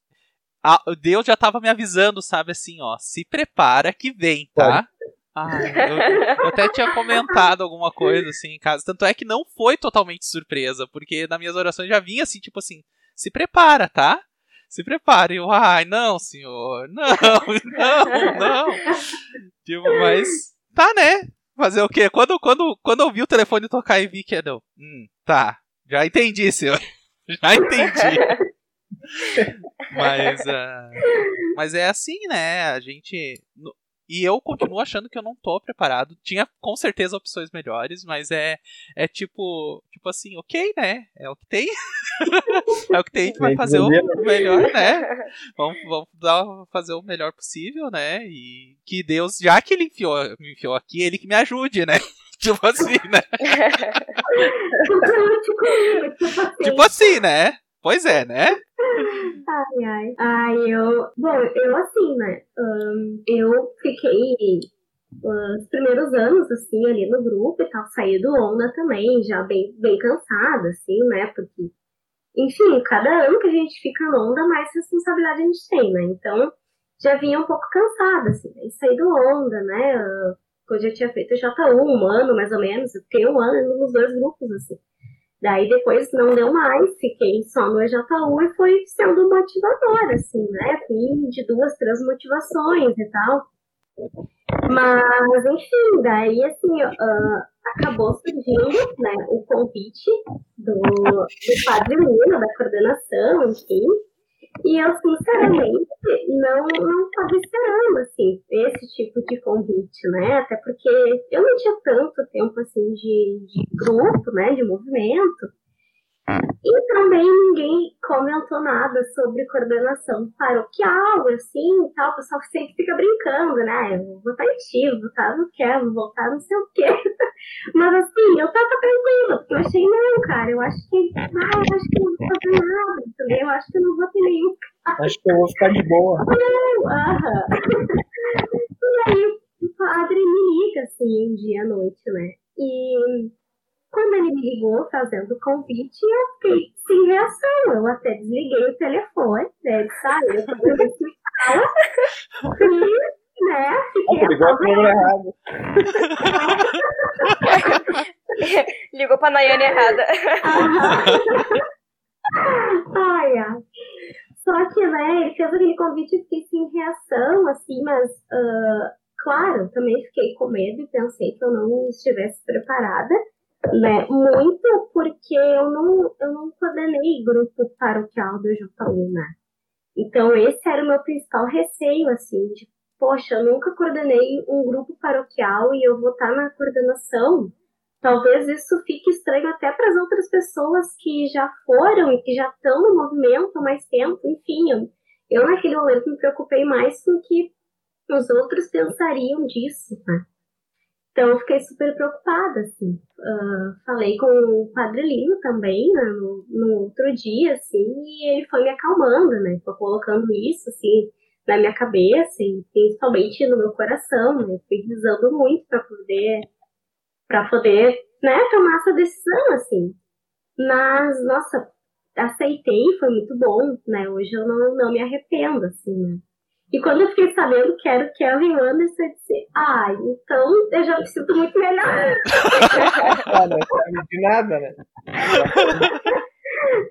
Speaker 4: a, Deus já estava me avisando, sabe assim, ó, se prepara que vem, tá? Ah, eu, eu, até tinha comentado alguma coisa assim em casa, tanto é que não foi totalmente surpresa, porque nas minhas orações já vinha assim, tipo assim, se prepara, tá? Se prepare. Eu, ai, não, senhor, (laughs) não, não, não. tipo, mas tá, né? Fazer o quê? Quando, quando, quando eu vi o telefone tocar e vi que não. Hum, tá. Já entendi, senhor. (laughs) Já entendi. (laughs) mas, uh, mas é assim, né? A gente. E eu continuo achando que eu não tô preparado. Tinha com certeza opções melhores, mas é, é tipo, tipo assim, ok, né? É o que tem. (laughs) é o que tem, a gente vai fazer o melhor, né? Vamos, vamos dar, fazer o melhor possível, né? E que Deus, já que ele enfiou, me enfiou aqui, ele que me ajude, né? (laughs) tipo assim, né? tipo assim, né? Pois é, né?
Speaker 3: Ai, ai. Ai, eu. Bom, eu assim, né? Um, eu fiquei os primeiros anos, assim, ali no grupo e tal, saí do onda também, já bem, bem cansada, assim, né? Porque, enfim, cada ano que a gente fica no onda, mais responsabilidade a gente tem, né? Então, já vinha um pouco cansada, assim, aí saí do onda, né? Eu já tinha feito J1 um ano, mais ou menos, eu fiquei um ano nos dois grupos, assim. Daí depois não deu mais, fiquei só no EJU e foi sendo motivadora, assim, né? Fui de duas, três motivações e tal. Mas, enfim, daí, assim, uh, acabou surgindo né, o convite do, do Padre Luna, da coordenação, enfim, e eu, sinceramente, não, não estava esperando, assim, esse tipo de convite, né? Até porque eu não tinha tanto tempo, assim, de, de grupo, né? De movimento. E também ninguém comentou nada sobre coordenação paroquial, assim, tal. O pessoal sempre fica brincando, né? Eu vou votar em ti, vou votar no vou votar não sei o quê. (laughs) Mas assim, eu tava tranquila, porque eu achei, não, cara, eu acho que. Ah, eu acho que não vou fazer nada, entendeu? Eu acho que eu não vou ter nenhum.
Speaker 1: Acho que eu vou ficar de boa. (laughs)
Speaker 3: Não, aham. (laughs) E aí o padre me liga, assim, um dia à noite, né? E quando ele me ligou fazendo o convite, eu fiquei sem reação. Eu até desliguei o telefone, né? Ele saiu, eu fala. E, né, fiquei.
Speaker 1: ligou a câmera errada. (laughs)
Speaker 2: ligou pra Nayane errada. (laughs)
Speaker 3: ai, ai. Só que, né, ele fez aquele convite e fiquei sem reação, assim, mas, uh, claro, também fiquei com medo e pensei que eu não estivesse preparada né? Muito porque eu não, eu não coordenei grupo paroquial do JU, né? Então, esse era o meu principal receio, assim, de, poxa, eu nunca coordenei um grupo paroquial e eu vou estar na coordenação. Talvez isso fique estranho até para as outras pessoas que já foram e que já estão no movimento há mais tempo. Enfim, eu, eu naquele momento me preocupei mais com o que os outros pensariam disso, né? Então eu fiquei super preocupada, assim. Uh, falei com o Padre Lino também, né, no, no, outro dia, assim, e ele foi me acalmando, né? Foi colocando isso, assim, na minha cabeça e principalmente no meu coração, né? Eu fui rezando muito para poder para poder, né, tomar essa decisão assim. Mas nossa, aceitei, foi muito bom, né? Hoje eu não, não me arrependo assim, né? E quando eu fiquei sabendo que era o Kelvin Anderson, eu disse, ah, então eu já me sinto muito melhor. (laughs)
Speaker 1: ah, não sabe de nada, né? (laughs)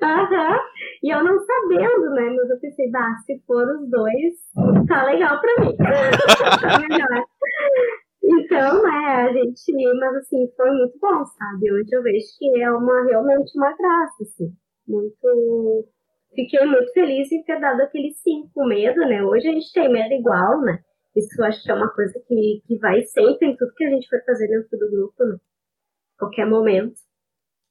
Speaker 3: Aham. E eu não sabendo, né? Mas eu pensei, bah, se for os dois, tá legal pra mim. (laughs) tá melhor. Então, né, a gente. Mas assim, foi muito bom, sabe? Hoje eu vejo que é uma realmente uma graça, assim. Muito. Fiquei muito feliz em ter dado aquele sim com medo, né? Hoje a gente tem medo igual, né? Isso eu acho que é uma coisa que, que vai sempre em tudo que a gente for fazer dentro do grupo, né? Qualquer momento.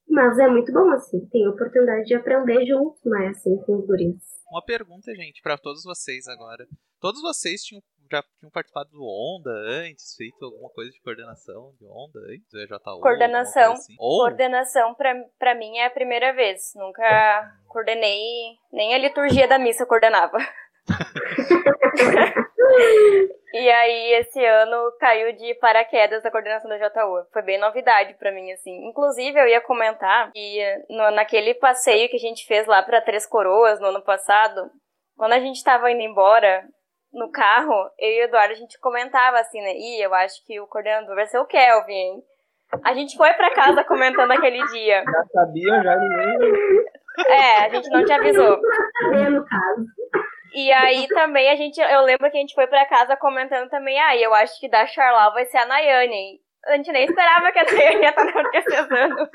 Speaker 3: Mas é muito bom, assim, tem oportunidade de aprender junto, né, assim, com os guris.
Speaker 4: Uma pergunta, gente, para todos vocês agora. Todos vocês tinham, já tinham participado do Onda antes, feito alguma coisa de coordenação de Onda antes, do EJU?
Speaker 2: Coordenação, assim? coordenação pra, pra mim é a primeira vez. Nunca coordenei, nem a liturgia da missa coordenava. (laughs) E aí, esse ano caiu de paraquedas a coordenação da JU. Foi bem novidade para mim, assim. Inclusive, eu ia comentar que no, naquele passeio que a gente fez lá para Três Coroas no ano passado, quando a gente tava indo embora no carro, eu e o Eduardo, a gente comentava assim, né? Ih, eu acho que o coordenador vai ser o Kelvin, hein? A gente foi para casa comentando aquele dia.
Speaker 1: Já sabia, já ninguém.
Speaker 2: É, a gente não te avisou.
Speaker 3: No caso.
Speaker 2: E aí também a gente, eu lembro que a gente foi pra casa comentando também, ah, eu acho que da Charlau vai ser a Nayane. A gente nem esperava que a Nayane ia estar no diocesano.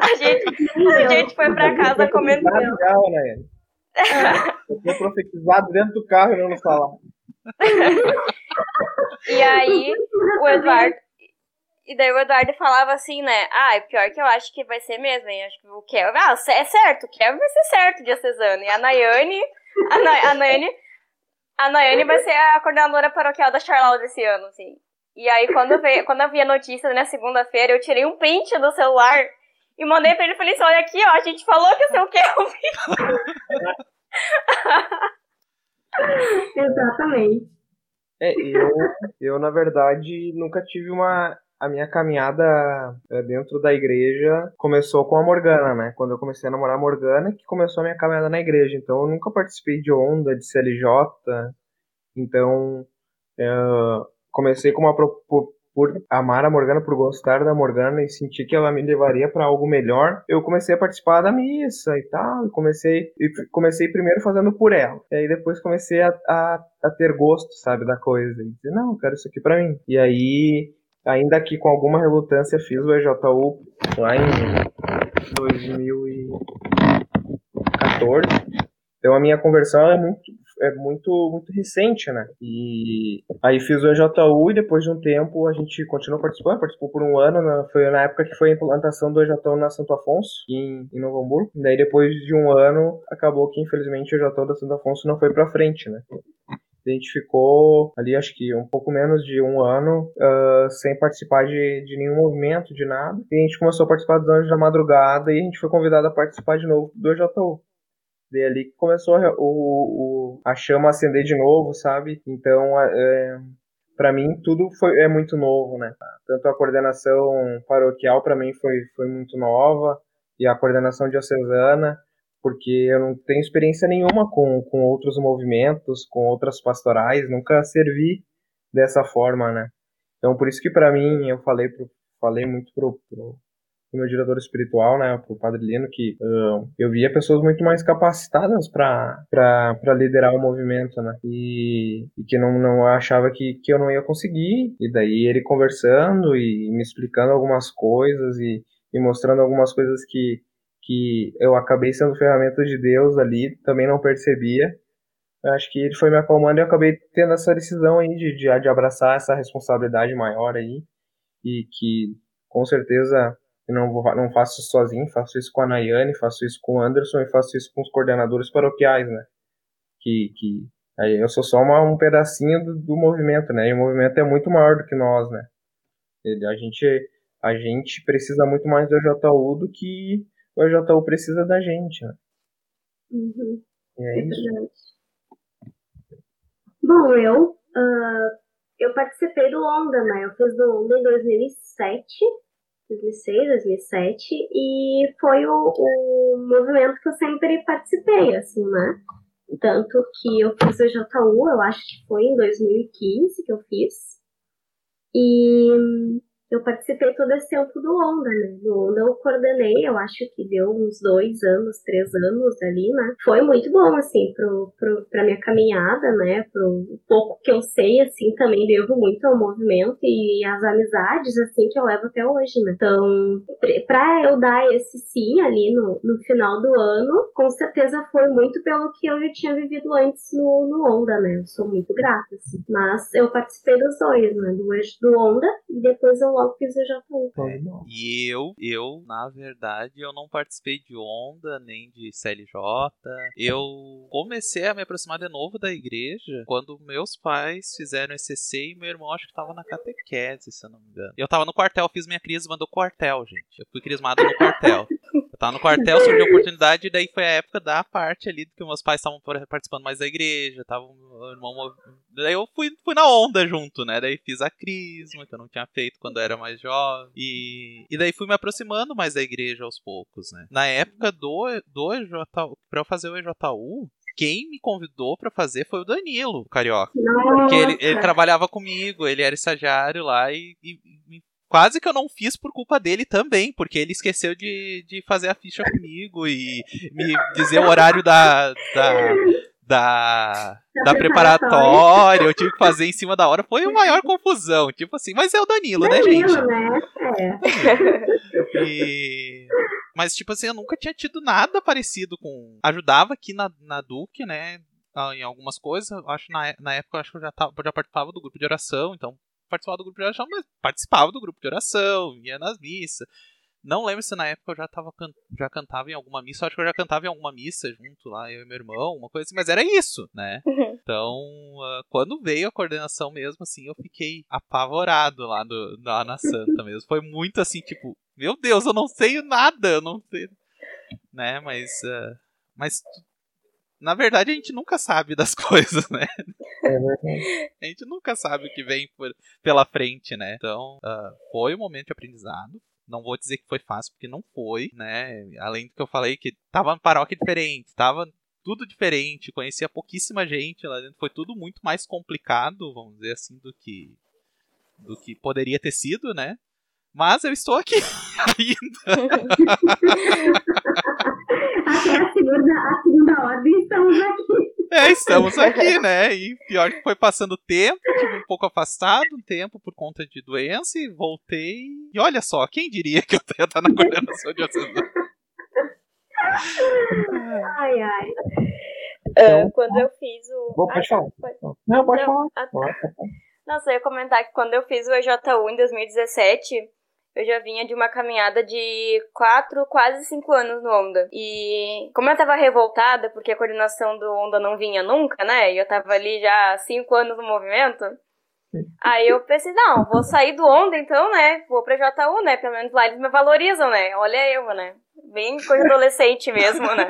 Speaker 2: A gente, a gente foi pra casa comentando.
Speaker 1: Eu fui profetizado dentro do carro e não falar. (laughs)
Speaker 2: e aí, o Eduardo. E daí o Eduardo falava assim, né? Ah, é pior que eu acho que vai ser mesmo, hein? Acho que o Kelvin. Ah, é certo, o Kelvin vai ser certo, diocesano. E a Nayane a, Na, a Nayane. A Nayane vai ser a coordenadora paroquial da Charlau desse ano, assim. E aí, quando vi, quando eu vi a notícia na segunda-feira, eu tirei um print do celular e mandei pra ele e falei assim: olha aqui, ó, a gente falou que o Kelvin. (laughs)
Speaker 3: Exatamente.
Speaker 1: É, eu, eu, na verdade, nunca tive uma a minha caminhada eh, dentro da igreja começou com a Morgana, né? Quando eu comecei a namorar a Morgana, que começou a minha caminhada na igreja. Então eu nunca participei de onda, de CLJ. Então eu comecei com uma por, amar a Morgana, por gostar da Morgana e sentir que ela me levaria para algo melhor. Eu comecei a participar da missa e tal. E comecei, e comecei primeiro fazendo por ela. E aí depois comecei a, a, a ter gosto, sabe, da coisa. E dizer, não, eu quero isso aqui para mim. E aí ainda que com alguma relutância fiz o EJU lá em 2014. Então a minha conversão é muito é muito muito recente, né? E aí fiz o EJU e depois de um tempo a gente continuou participando, participou por um ano, né? foi na época que foi a implantação do EJU na Santo Afonso, em, em Novo Hamburgo. Daí depois de um ano acabou que infelizmente o EJU da Santo Afonso não foi para frente, né? a gente ficou ali, acho que um pouco menos de um ano, uh, sem participar de, de nenhum movimento, de nada. E a gente começou a participar dos Anjos da Madrugada e a gente foi convidado a participar de novo do EJU. Daí ali começou a, o, o, a chama acender de novo, sabe? Então, é, para mim, tudo foi, é muito novo, né? Tanto a coordenação paroquial, para mim, foi, foi muito nova, e a coordenação diocesana porque eu não tenho experiência nenhuma com, com outros movimentos, com outras pastorais, nunca servi dessa forma, né? Então, por isso que para mim, eu falei, pro, falei muito pro, pro, pro, meu diretor espiritual, né, pro Padre Lino, que uh, eu via pessoas muito mais capacitadas para liderar o movimento, né? E, e, que não, não achava que, que eu não ia conseguir. E daí ele conversando e me explicando algumas coisas e, e mostrando algumas coisas que que eu acabei sendo ferramenta de Deus ali, também não percebia. Acho que ele foi me acalmando e eu acabei tendo essa decisão aí de, de, de abraçar essa responsabilidade maior aí. E que com certeza eu não, vou, não faço isso sozinho, faço isso com a Nayane, faço isso com o Anderson e faço isso com os coordenadores paroquiais, né? Que, que aí eu sou só uma, um pedacinho do, do movimento, né? E o movimento é muito maior do que nós, né? Ele, a gente a gente precisa muito mais do JU do que o EJU precisa da gente, né?
Speaker 3: Uhum.
Speaker 1: E é, é isso.
Speaker 3: Bom, eu, uh, eu participei do Onda, né? Eu fiz do Onda em 2007, 2006, 2007, e foi o, o movimento que eu sempre participei, assim, né? Tanto que eu fiz o JU, eu acho que foi em 2015 que eu fiz. E eu participei todo esse tempo do Onda, né? Do Onda eu coordenei, eu acho que deu uns dois anos, três anos ali, né? Foi muito bom, assim, pro, pro, pra minha caminhada, né? Pro pouco que eu sei, assim, também devo muito ao movimento e às amizades, assim, que eu levo até hoje, né? Então, pra eu dar esse sim ali no, no final do ano, com certeza foi muito pelo que eu já tinha vivido antes no, no Onda, né? Eu sou muito grata, assim. Mas eu participei dos dois, né? Do, do Onda e depois eu logo fiz o JU.
Speaker 4: É, e eu, eu, na verdade, eu não participei de onda, nem de CLJ. Eu comecei a me aproximar de novo da igreja quando meus pais fizeram ECC e meu irmão acho que tava na catequese, se eu não me engano. Eu tava no quartel, fiz minha crisma do quartel, gente. Eu fui crismado no quartel. (laughs) Tava no quartel, surgiu a oportunidade, e daí foi a época da parte ali que meus pais estavam participando mais da igreja, tava o irmão. Daí eu fui, fui na onda junto, né? Daí fiz a crisma, que eu não tinha feito quando eu era mais jovem. E, e daí fui me aproximando mais da igreja aos poucos, né? Na época do, do EJU, pra eu fazer o EJU, quem me convidou para fazer foi o Danilo, o carioca. Porque ele, ele, trabalhava comigo, ele era estagiário lá e, e, e, quase que eu não fiz por culpa dele também, porque ele esqueceu de, de fazer a ficha comigo e me dizer o horário da, da, da, da preparatória, eu tive que fazer em cima da hora, foi a maior confusão. Tipo assim, mas é o Danilo, né,
Speaker 3: Danilo
Speaker 4: né, gente?
Speaker 3: Né? É.
Speaker 4: e... Mas, tipo assim, eu nunca tinha tido nada parecido com. Ajudava aqui na, na Duke, né? Em algumas coisas. Acho na, na época acho que eu já, tava, já participava do grupo de oração, então participava do grupo de oração, mas participava do grupo de oração, ia nas missas. Não lembro se na época eu já, tava, já cantava em alguma missa. Eu acho que eu já cantava em alguma missa junto lá, eu e meu irmão, uma coisa assim. Mas era isso, né? Uhum. Então, uh, quando veio a coordenação mesmo, assim, eu fiquei apavorado lá, no, lá na Santa mesmo. Foi muito assim, tipo, meu Deus, eu não sei nada, eu não sei. Né? Mas. Uh, mas na verdade, a gente nunca sabe das (laughs) coisas, né? É a gente nunca sabe o que vem por, pela frente, né? Então, uh, foi um momento de aprendizado, não vou dizer que foi fácil, porque não foi, né? Além do que eu falei, que tava uma paróquia diferente, tava tudo diferente, conhecia pouquíssima gente lá dentro, foi tudo muito mais complicado, vamos dizer assim, do que do que poderia ter sido, né? Mas eu estou aqui (laughs) ainda. (laughs)
Speaker 3: Até a segunda, ordem estamos aqui.
Speaker 4: É, estamos aqui, né? E pior que foi passando o tempo, tive um pouco afastado um tempo por conta de doença e voltei. E olha só, quem diria que eu ia estar na coordenação de diocesana?
Speaker 3: ai, ai.
Speaker 2: Uh, quando eu fiz o.
Speaker 1: Vou, pode falar. Não, pode falar. Ah,
Speaker 2: Nossa, eu ia comentar que quando eu fiz o EJU em 2017 eu já vinha de uma caminhada de quatro, quase cinco anos no Onda. E como eu tava revoltada, porque a coordenação do Onda não vinha nunca, né? E eu tava ali já cinco anos no movimento. Aí eu pensei, não, vou sair do Onda então, né? Vou pra JU, né? Pelo menos lá eles me valorizam, né? Olha eu, né? Bem coisa adolescente mesmo, né?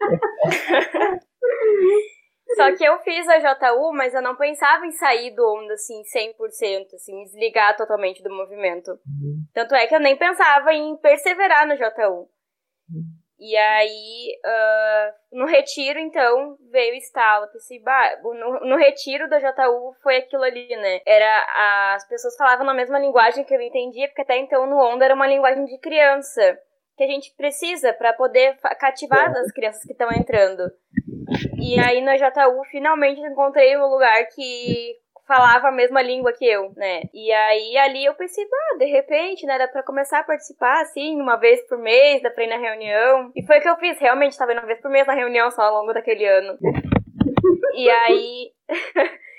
Speaker 2: (laughs) Só que eu fiz a JU, mas eu não pensava em sair do onda, assim, 100%, assim, me desligar totalmente do movimento. Uhum. Tanto é que eu nem pensava em perseverar no JU. Uhum. E aí, uh, no retiro, então, veio o estalo. Pensei, bah, no, no, retiro da JU foi aquilo ali, né? Era, as pessoas falavam na mesma linguagem que eu entendia, porque até então no Onda era uma linguagem de criança. Que a gente precisa para poder cativar as crianças que estão entrando. E aí na JU finalmente encontrei um lugar que falava a mesma língua que eu, né? E aí ali eu pensei, ah, de repente, né, dá pra começar a participar, assim, uma vez por mês, dá pra ir na reunião. E foi o que eu fiz, realmente, tava indo uma vez por mês na reunião só ao longo daquele ano. e aí... (laughs)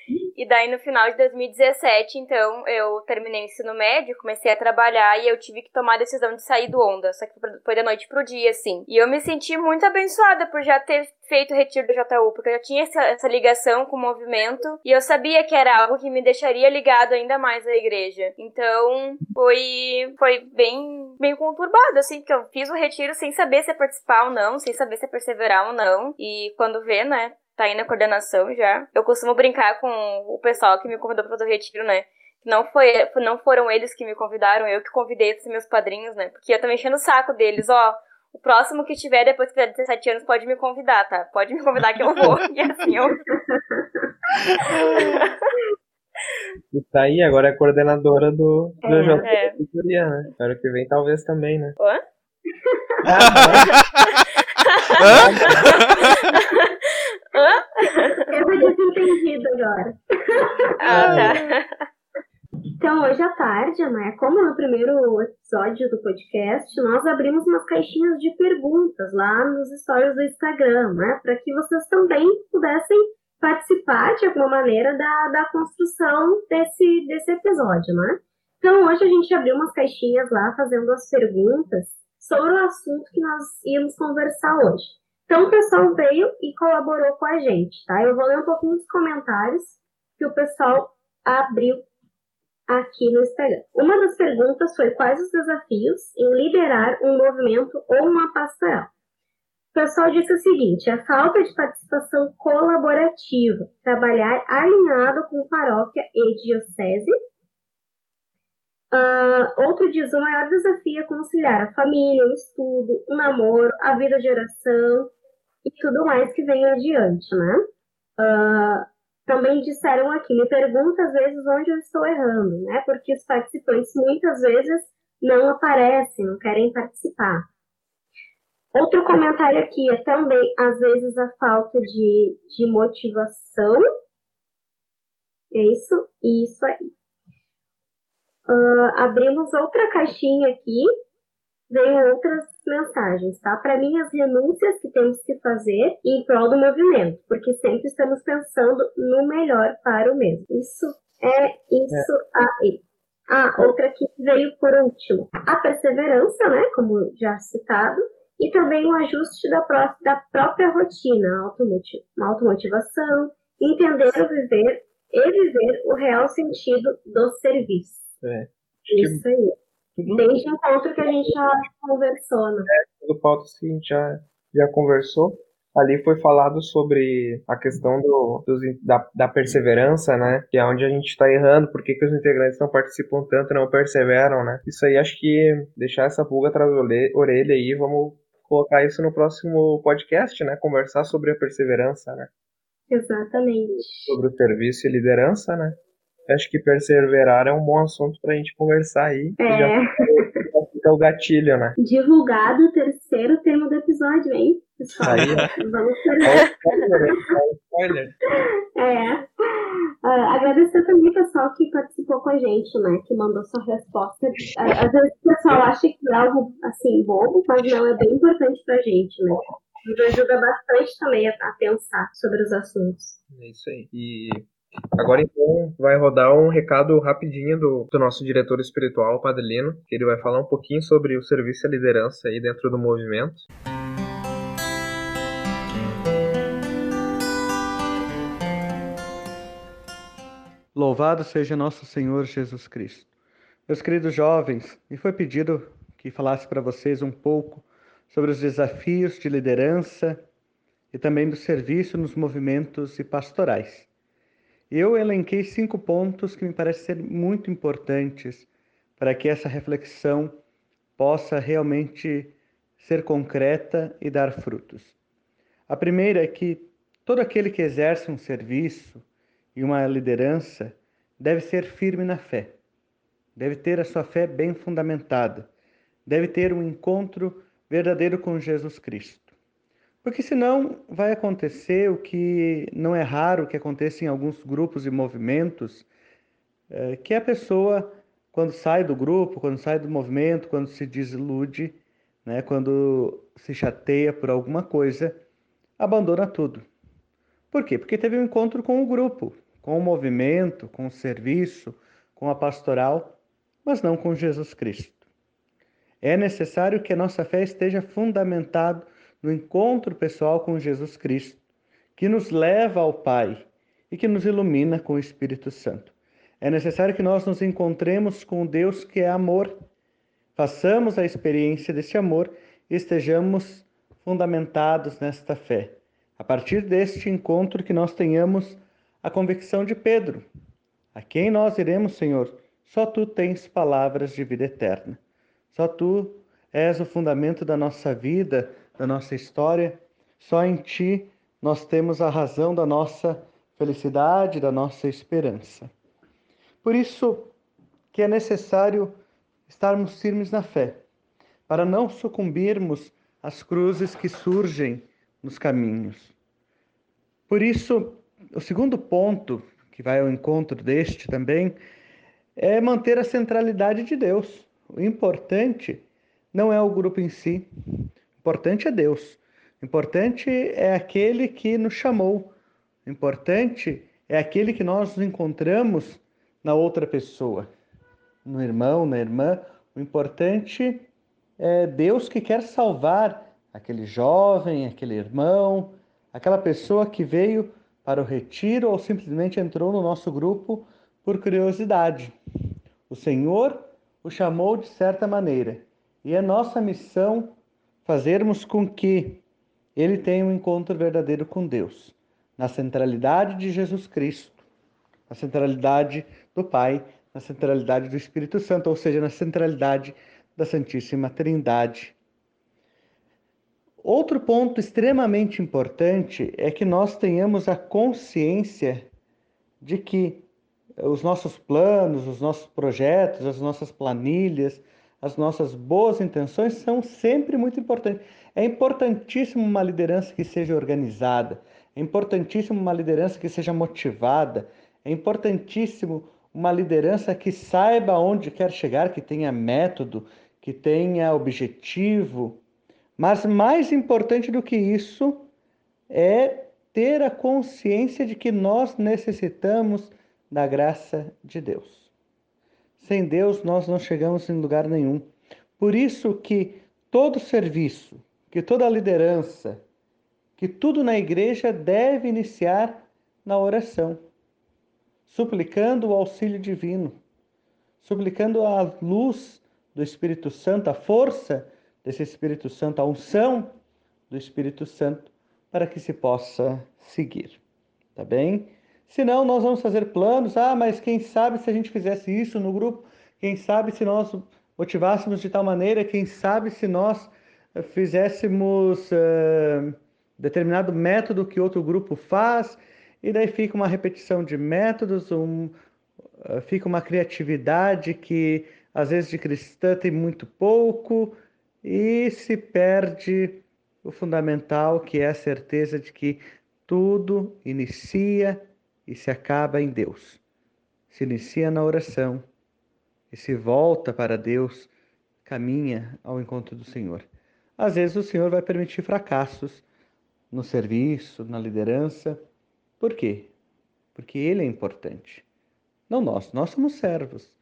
Speaker 2: E daí no final de 2017, então, eu terminei o ensino médio, comecei a trabalhar e eu tive que tomar a decisão de sair do Onda, só que foi da noite pro dia, assim. E eu me senti muito abençoada por já ter feito o retiro do JU, porque eu já tinha essa, essa ligação com o movimento e eu sabia que era algo que me deixaria ligado ainda mais à igreja. Então, foi, foi bem, bem conturbado, assim, porque eu fiz o retiro sem saber se ia participar ou não, sem saber se ia perseverar ou não. E quando vê, né, tá aí na coordenação já. Eu costumo brincar com o pessoal que me convidou para fazer o retiro, né? Não, foi, não foram eles que me convidaram, eu que convidei esses meus padrinhos, né? Porque eu também enchendo o saco deles, ó. O próximo que tiver depois que tiver 17 anos pode me convidar, tá? Pode me convidar que eu vou. (laughs) e assim eu.
Speaker 1: E tá aí, agora é coordenadora do, do
Speaker 2: É,
Speaker 1: jogo
Speaker 2: é.
Speaker 1: da Culturia, né? Ano que vem talvez também, né?
Speaker 2: Hã? (laughs) Hã? (laughs)
Speaker 3: Eu vou desentendido agora.
Speaker 2: Ah, tá.
Speaker 3: Então, hoje à tarde, né, como no primeiro episódio do podcast, nós abrimos umas caixinhas de perguntas lá nos stories do Instagram, né, para que vocês também pudessem participar de alguma maneira da, da construção desse, desse episódio, né. Então, hoje a gente abriu umas caixinhas lá fazendo as perguntas sobre o assunto que nós íamos conversar hoje. Então, o pessoal veio e colaborou com a gente, tá? Eu vou ler um pouquinho dos comentários que o pessoal abriu aqui no Instagram. Uma das perguntas foi quais os desafios em liderar um movimento ou uma pastoral. O pessoal disse o seguinte: a falta de participação colaborativa, trabalhar alinhado com paróquia e diocese. Ah, outro diz: o maior desafio é conciliar a família, o estudo, o namoro, a vida de oração e tudo mais que vem adiante, né? Ah, também disseram aqui, me pergunta às vezes onde eu estou errando, né? Porque os participantes muitas vezes não aparecem, não querem participar. Outro comentário aqui é também, às vezes, a falta de, de motivação. É isso? Isso aí. Ah, abrimos outra caixinha aqui, veio outras mensagens, tá? Para mim, as renúncias que temos que fazer em prol do movimento, porque sempre estamos pensando no melhor para o mesmo. Isso é isso aí. Ah, outra que veio por último. A perseverança, né? Como já citado. E também o ajuste da, pró- da própria rotina, uma automotivação, entender o viver e viver o real sentido do serviço.
Speaker 1: É.
Speaker 3: Isso aí.
Speaker 1: Tudo,
Speaker 3: Desde o encontro que a gente já conversou, né?
Speaker 1: tudo pautas que a gente já, já conversou. Ali foi falado sobre a questão do, dos da, da perseverança, né? Que é onde a gente está errando, por que, que os integrantes não participam tanto não perseveram, né? Isso aí acho que deixar essa pulga atrás da orelha orelha aí, vamos colocar isso no próximo podcast, né? Conversar sobre a perseverança, né?
Speaker 3: Exatamente.
Speaker 1: Sobre o serviço e liderança, né? Acho que perseverar é um bom assunto pra gente conversar aí.
Speaker 3: É,
Speaker 1: já fica o gatilho, né?
Speaker 3: divulgado o terceiro tema do episódio, hein, pessoal?
Speaker 1: Aí.
Speaker 3: Vamos
Speaker 1: É spoiler, é.
Speaker 3: É. Ah, agradecer também o pessoal que participou com a gente, né? Que mandou sua resposta. Ah, Às vezes o pessoal acha que é algo assim bobo, mas não é bem importante pra gente, né? Nos ajuda bastante também a, a pensar sobre os assuntos.
Speaker 1: É isso aí. E agora então vai rodar um recado rapidinho do, do nosso diretor espiritual, o Padre Lino, que ele vai falar um pouquinho sobre o serviço e a liderança aí dentro do movimento.
Speaker 5: Louvado seja nosso Senhor Jesus Cristo. Meus queridos jovens, me foi pedido que falasse para vocês um pouco sobre os desafios de liderança e também do serviço nos movimentos e pastorais. Eu elenquei cinco pontos que me parecem ser muito importantes para que essa reflexão possa realmente ser concreta e dar frutos. A primeira é que todo aquele que exerce um serviço e uma liderança deve ser firme na fé, deve ter a sua fé bem fundamentada, deve ter um encontro verdadeiro com Jesus Cristo. Porque senão vai acontecer o que não é raro que aconteça em alguns grupos e movimentos, eh, que a pessoa, quando sai do grupo, quando sai do movimento, quando se desilude, né, quando se chateia por alguma coisa, abandona tudo. Por quê? Porque teve um encontro com o grupo, com o movimento, com o serviço, com a pastoral, mas não com Jesus Cristo. É necessário que a nossa fé esteja fundamentada no encontro pessoal com Jesus Cristo, que nos leva ao Pai e que nos ilumina com o Espírito Santo. É necessário que nós nos encontremos com Deus que é amor, façamos a experiência desse amor e estejamos fundamentados nesta fé, a partir deste encontro, que nós tenhamos a convicção de Pedro: A quem nós iremos, Senhor? Só tu tens palavras de vida eterna. Só tu és o fundamento da nossa vida, da nossa história. Só em ti nós temos a razão da nossa felicidade, da nossa esperança. Por isso que é necessário estarmos firmes na fé, para não sucumbirmos às cruzes que surgem nos caminhos. Por isso, o segundo ponto, que vai ao encontro deste também, é manter a centralidade de Deus. O importante não é o grupo em si, importante é Deus. Importante é aquele que nos chamou. Importante é aquele que nós encontramos na outra pessoa, no irmão, na irmã. O importante é Deus que quer salvar aquele jovem, aquele irmão, aquela pessoa que veio para o retiro ou simplesmente entrou no nosso grupo por curiosidade. O Senhor o chamou de certa maneira e é nossa missão fazermos com que ele tenha um encontro verdadeiro com Deus, na centralidade de Jesus Cristo, na centralidade do Pai, na centralidade do Espírito Santo, ou seja, na centralidade da Santíssima Trindade. Outro ponto extremamente importante é que nós tenhamos a consciência de que os nossos planos, os nossos projetos, as nossas planilhas, as nossas boas intenções são sempre muito importantes. É importantíssimo uma liderança que seja organizada, é importantíssimo uma liderança que seja motivada, é importantíssimo uma liderança que saiba onde quer chegar, que tenha método, que tenha objetivo. Mas mais importante do que isso é ter a consciência de que nós necessitamos da graça de Deus. Sem Deus nós não chegamos em lugar nenhum. Por isso que todo serviço, que toda liderança, que tudo na igreja deve iniciar na oração, suplicando o auxílio divino, suplicando a luz do Espírito Santo, a força desse Espírito Santo, a unção do Espírito Santo, para que se possa seguir. Tá bem? Senão, nós vamos fazer planos. Ah, mas quem sabe se a gente fizesse isso no grupo? Quem sabe se nós motivássemos de tal maneira? Quem sabe se nós eh, fizéssemos uh, determinado método que outro grupo faz? E daí fica uma repetição de métodos, um, uh, fica uma criatividade que às vezes de cristã tem muito pouco e se perde o fundamental, que é a certeza de que tudo inicia e se acaba em Deus. Se inicia na oração e se volta para Deus, caminha ao encontro do Senhor. Às vezes o Senhor vai permitir fracassos no serviço, na liderança. Por quê? Porque Ele é importante. Não nós, nós somos servos.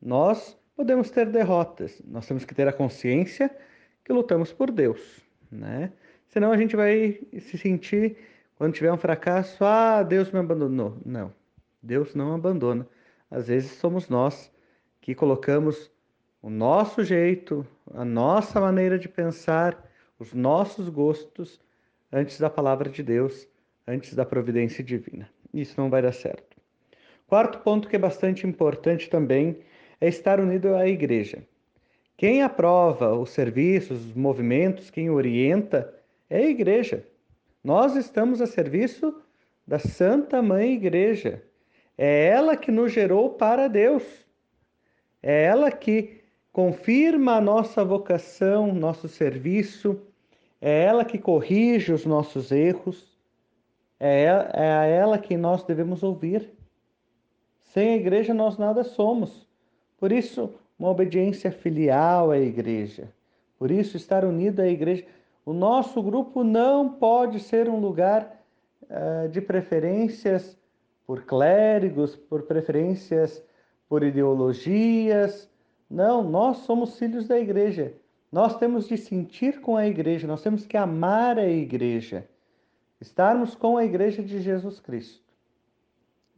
Speaker 5: Nós podemos ter derrotas, nós temos que ter a consciência que lutamos por Deus, né? Senão a gente vai se sentir quando tiver um fracasso, ah, Deus me abandonou. Não, Deus não abandona. Às vezes somos nós que colocamos o nosso jeito, a nossa maneira de pensar, os nossos gostos antes da palavra de Deus, antes da providência divina. Isso não vai dar certo. Quarto ponto que é bastante importante também é estar unido à igreja. Quem aprova os serviços, os movimentos, quem orienta é a igreja. Nós estamos a serviço da Santa Mãe Igreja. É ela que nos gerou para Deus. É ela que confirma a nossa vocação, nosso serviço. É ela que corrige os nossos erros. É, é a ela que nós devemos ouvir. Sem a igreja nós nada somos. Por isso, uma obediência filial à igreja. Por isso, estar unido à igreja o nosso grupo não pode ser um lugar uh, de preferências por clérigos, por preferências por ideologias. Não, nós somos filhos da igreja. Nós temos de sentir com a igreja, nós temos que amar a igreja, estarmos com a igreja de Jesus Cristo.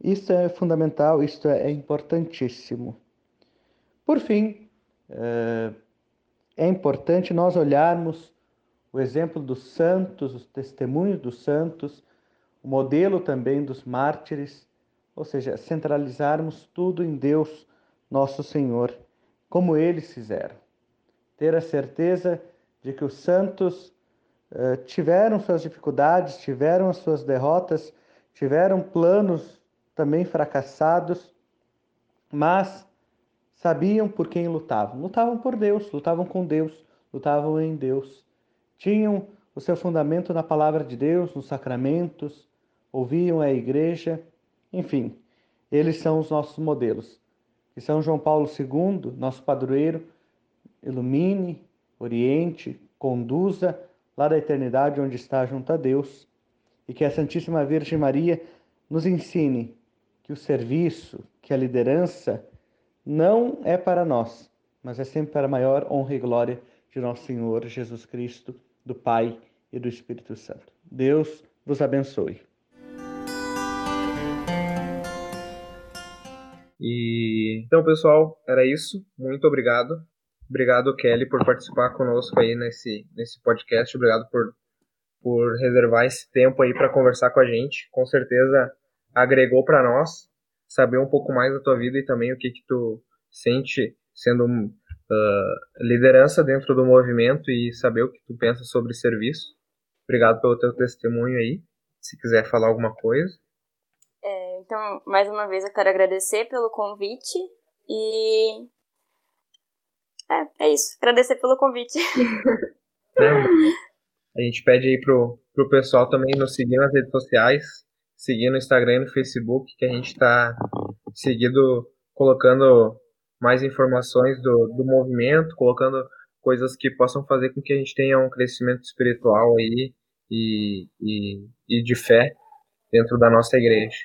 Speaker 5: Isso é fundamental, isso é importantíssimo. Por fim, eh, é importante nós olharmos o exemplo dos santos, os testemunhos dos santos, o modelo também dos mártires, ou seja, centralizarmos tudo em Deus, nosso Senhor, como eles fizeram. Ter a certeza de que os santos uh, tiveram suas dificuldades, tiveram as suas derrotas, tiveram planos também fracassados, mas sabiam por quem lutavam. Lutavam por Deus, lutavam com Deus, lutavam em Deus. Tinham o seu fundamento na palavra de Deus, nos sacramentos, ouviam a igreja, enfim, eles são os nossos modelos. Que São João Paulo II, nosso padroeiro, ilumine, oriente, conduza lá da eternidade onde está junto a Deus e que a Santíssima Virgem Maria nos ensine que o serviço, que a liderança não é para nós, mas é sempre para a maior honra e glória de nosso Senhor Jesus Cristo, do Pai e do Espírito Santo. Deus vos abençoe.
Speaker 1: E então, pessoal, era isso. Muito obrigado. Obrigado, Kelly, por participar conosco aí nesse, nesse podcast. Obrigado por, por reservar esse tempo aí para conversar com a gente. Com certeza agregou para nós saber um pouco mais da tua vida e também o que que tu sente sendo uh, liderança dentro do movimento e saber o que tu pensa sobre serviço. Obrigado pelo teu testemunho aí. Se quiser falar alguma coisa.
Speaker 2: É, então, mais uma vez eu quero agradecer pelo convite e é, é isso. Agradecer pelo convite. (laughs)
Speaker 1: a gente pede aí pro, pro pessoal também nos seguir nas redes sociais, seguir no Instagram e no Facebook, que a gente está seguido colocando mais informações do, do movimento, colocando coisas que possam fazer com que a gente tenha um crescimento espiritual aí e, e, e de fé dentro da nossa igreja.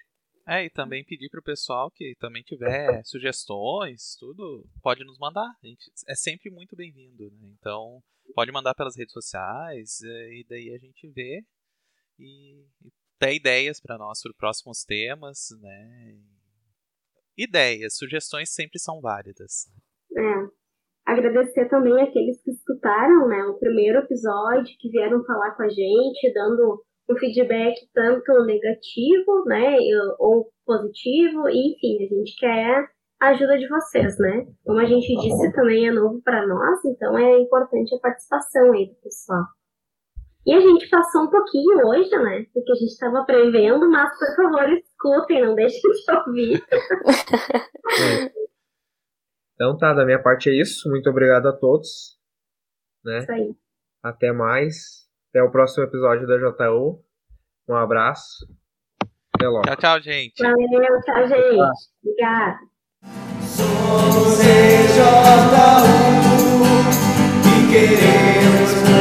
Speaker 4: É, e também pedir para o pessoal que também tiver (laughs) sugestões, tudo, pode nos mandar. A gente é sempre muito bem-vindo, né? Então, pode mandar pelas redes sociais é, e daí a gente vê e, e ter ideias para nós sobre próximos temas, né? Ideias, sugestões sempre são válidas.
Speaker 3: É. Agradecer também aqueles que escutaram, né, o primeiro episódio, que vieram falar com a gente, dando um feedback tanto negativo, né, ou positivo, enfim, a gente quer a ajuda de vocês, né? Como a gente disse, também é novo para nós, então é importante a participação aí do pessoal. E a gente passou um pouquinho hoje, né? Porque a gente estava prevendo, mas por favor escutem, não deixem de ouvir.
Speaker 1: então tá, da minha parte é isso. Muito obrigado a todos. Né?
Speaker 3: Isso aí.
Speaker 1: Até mais. Até o próximo episódio da JU. Um abraço. Até logo.
Speaker 4: Tchau, tchau, gente.
Speaker 3: Valeu, tchau, gente. Obrigada.
Speaker 6: Somos EJU e queremos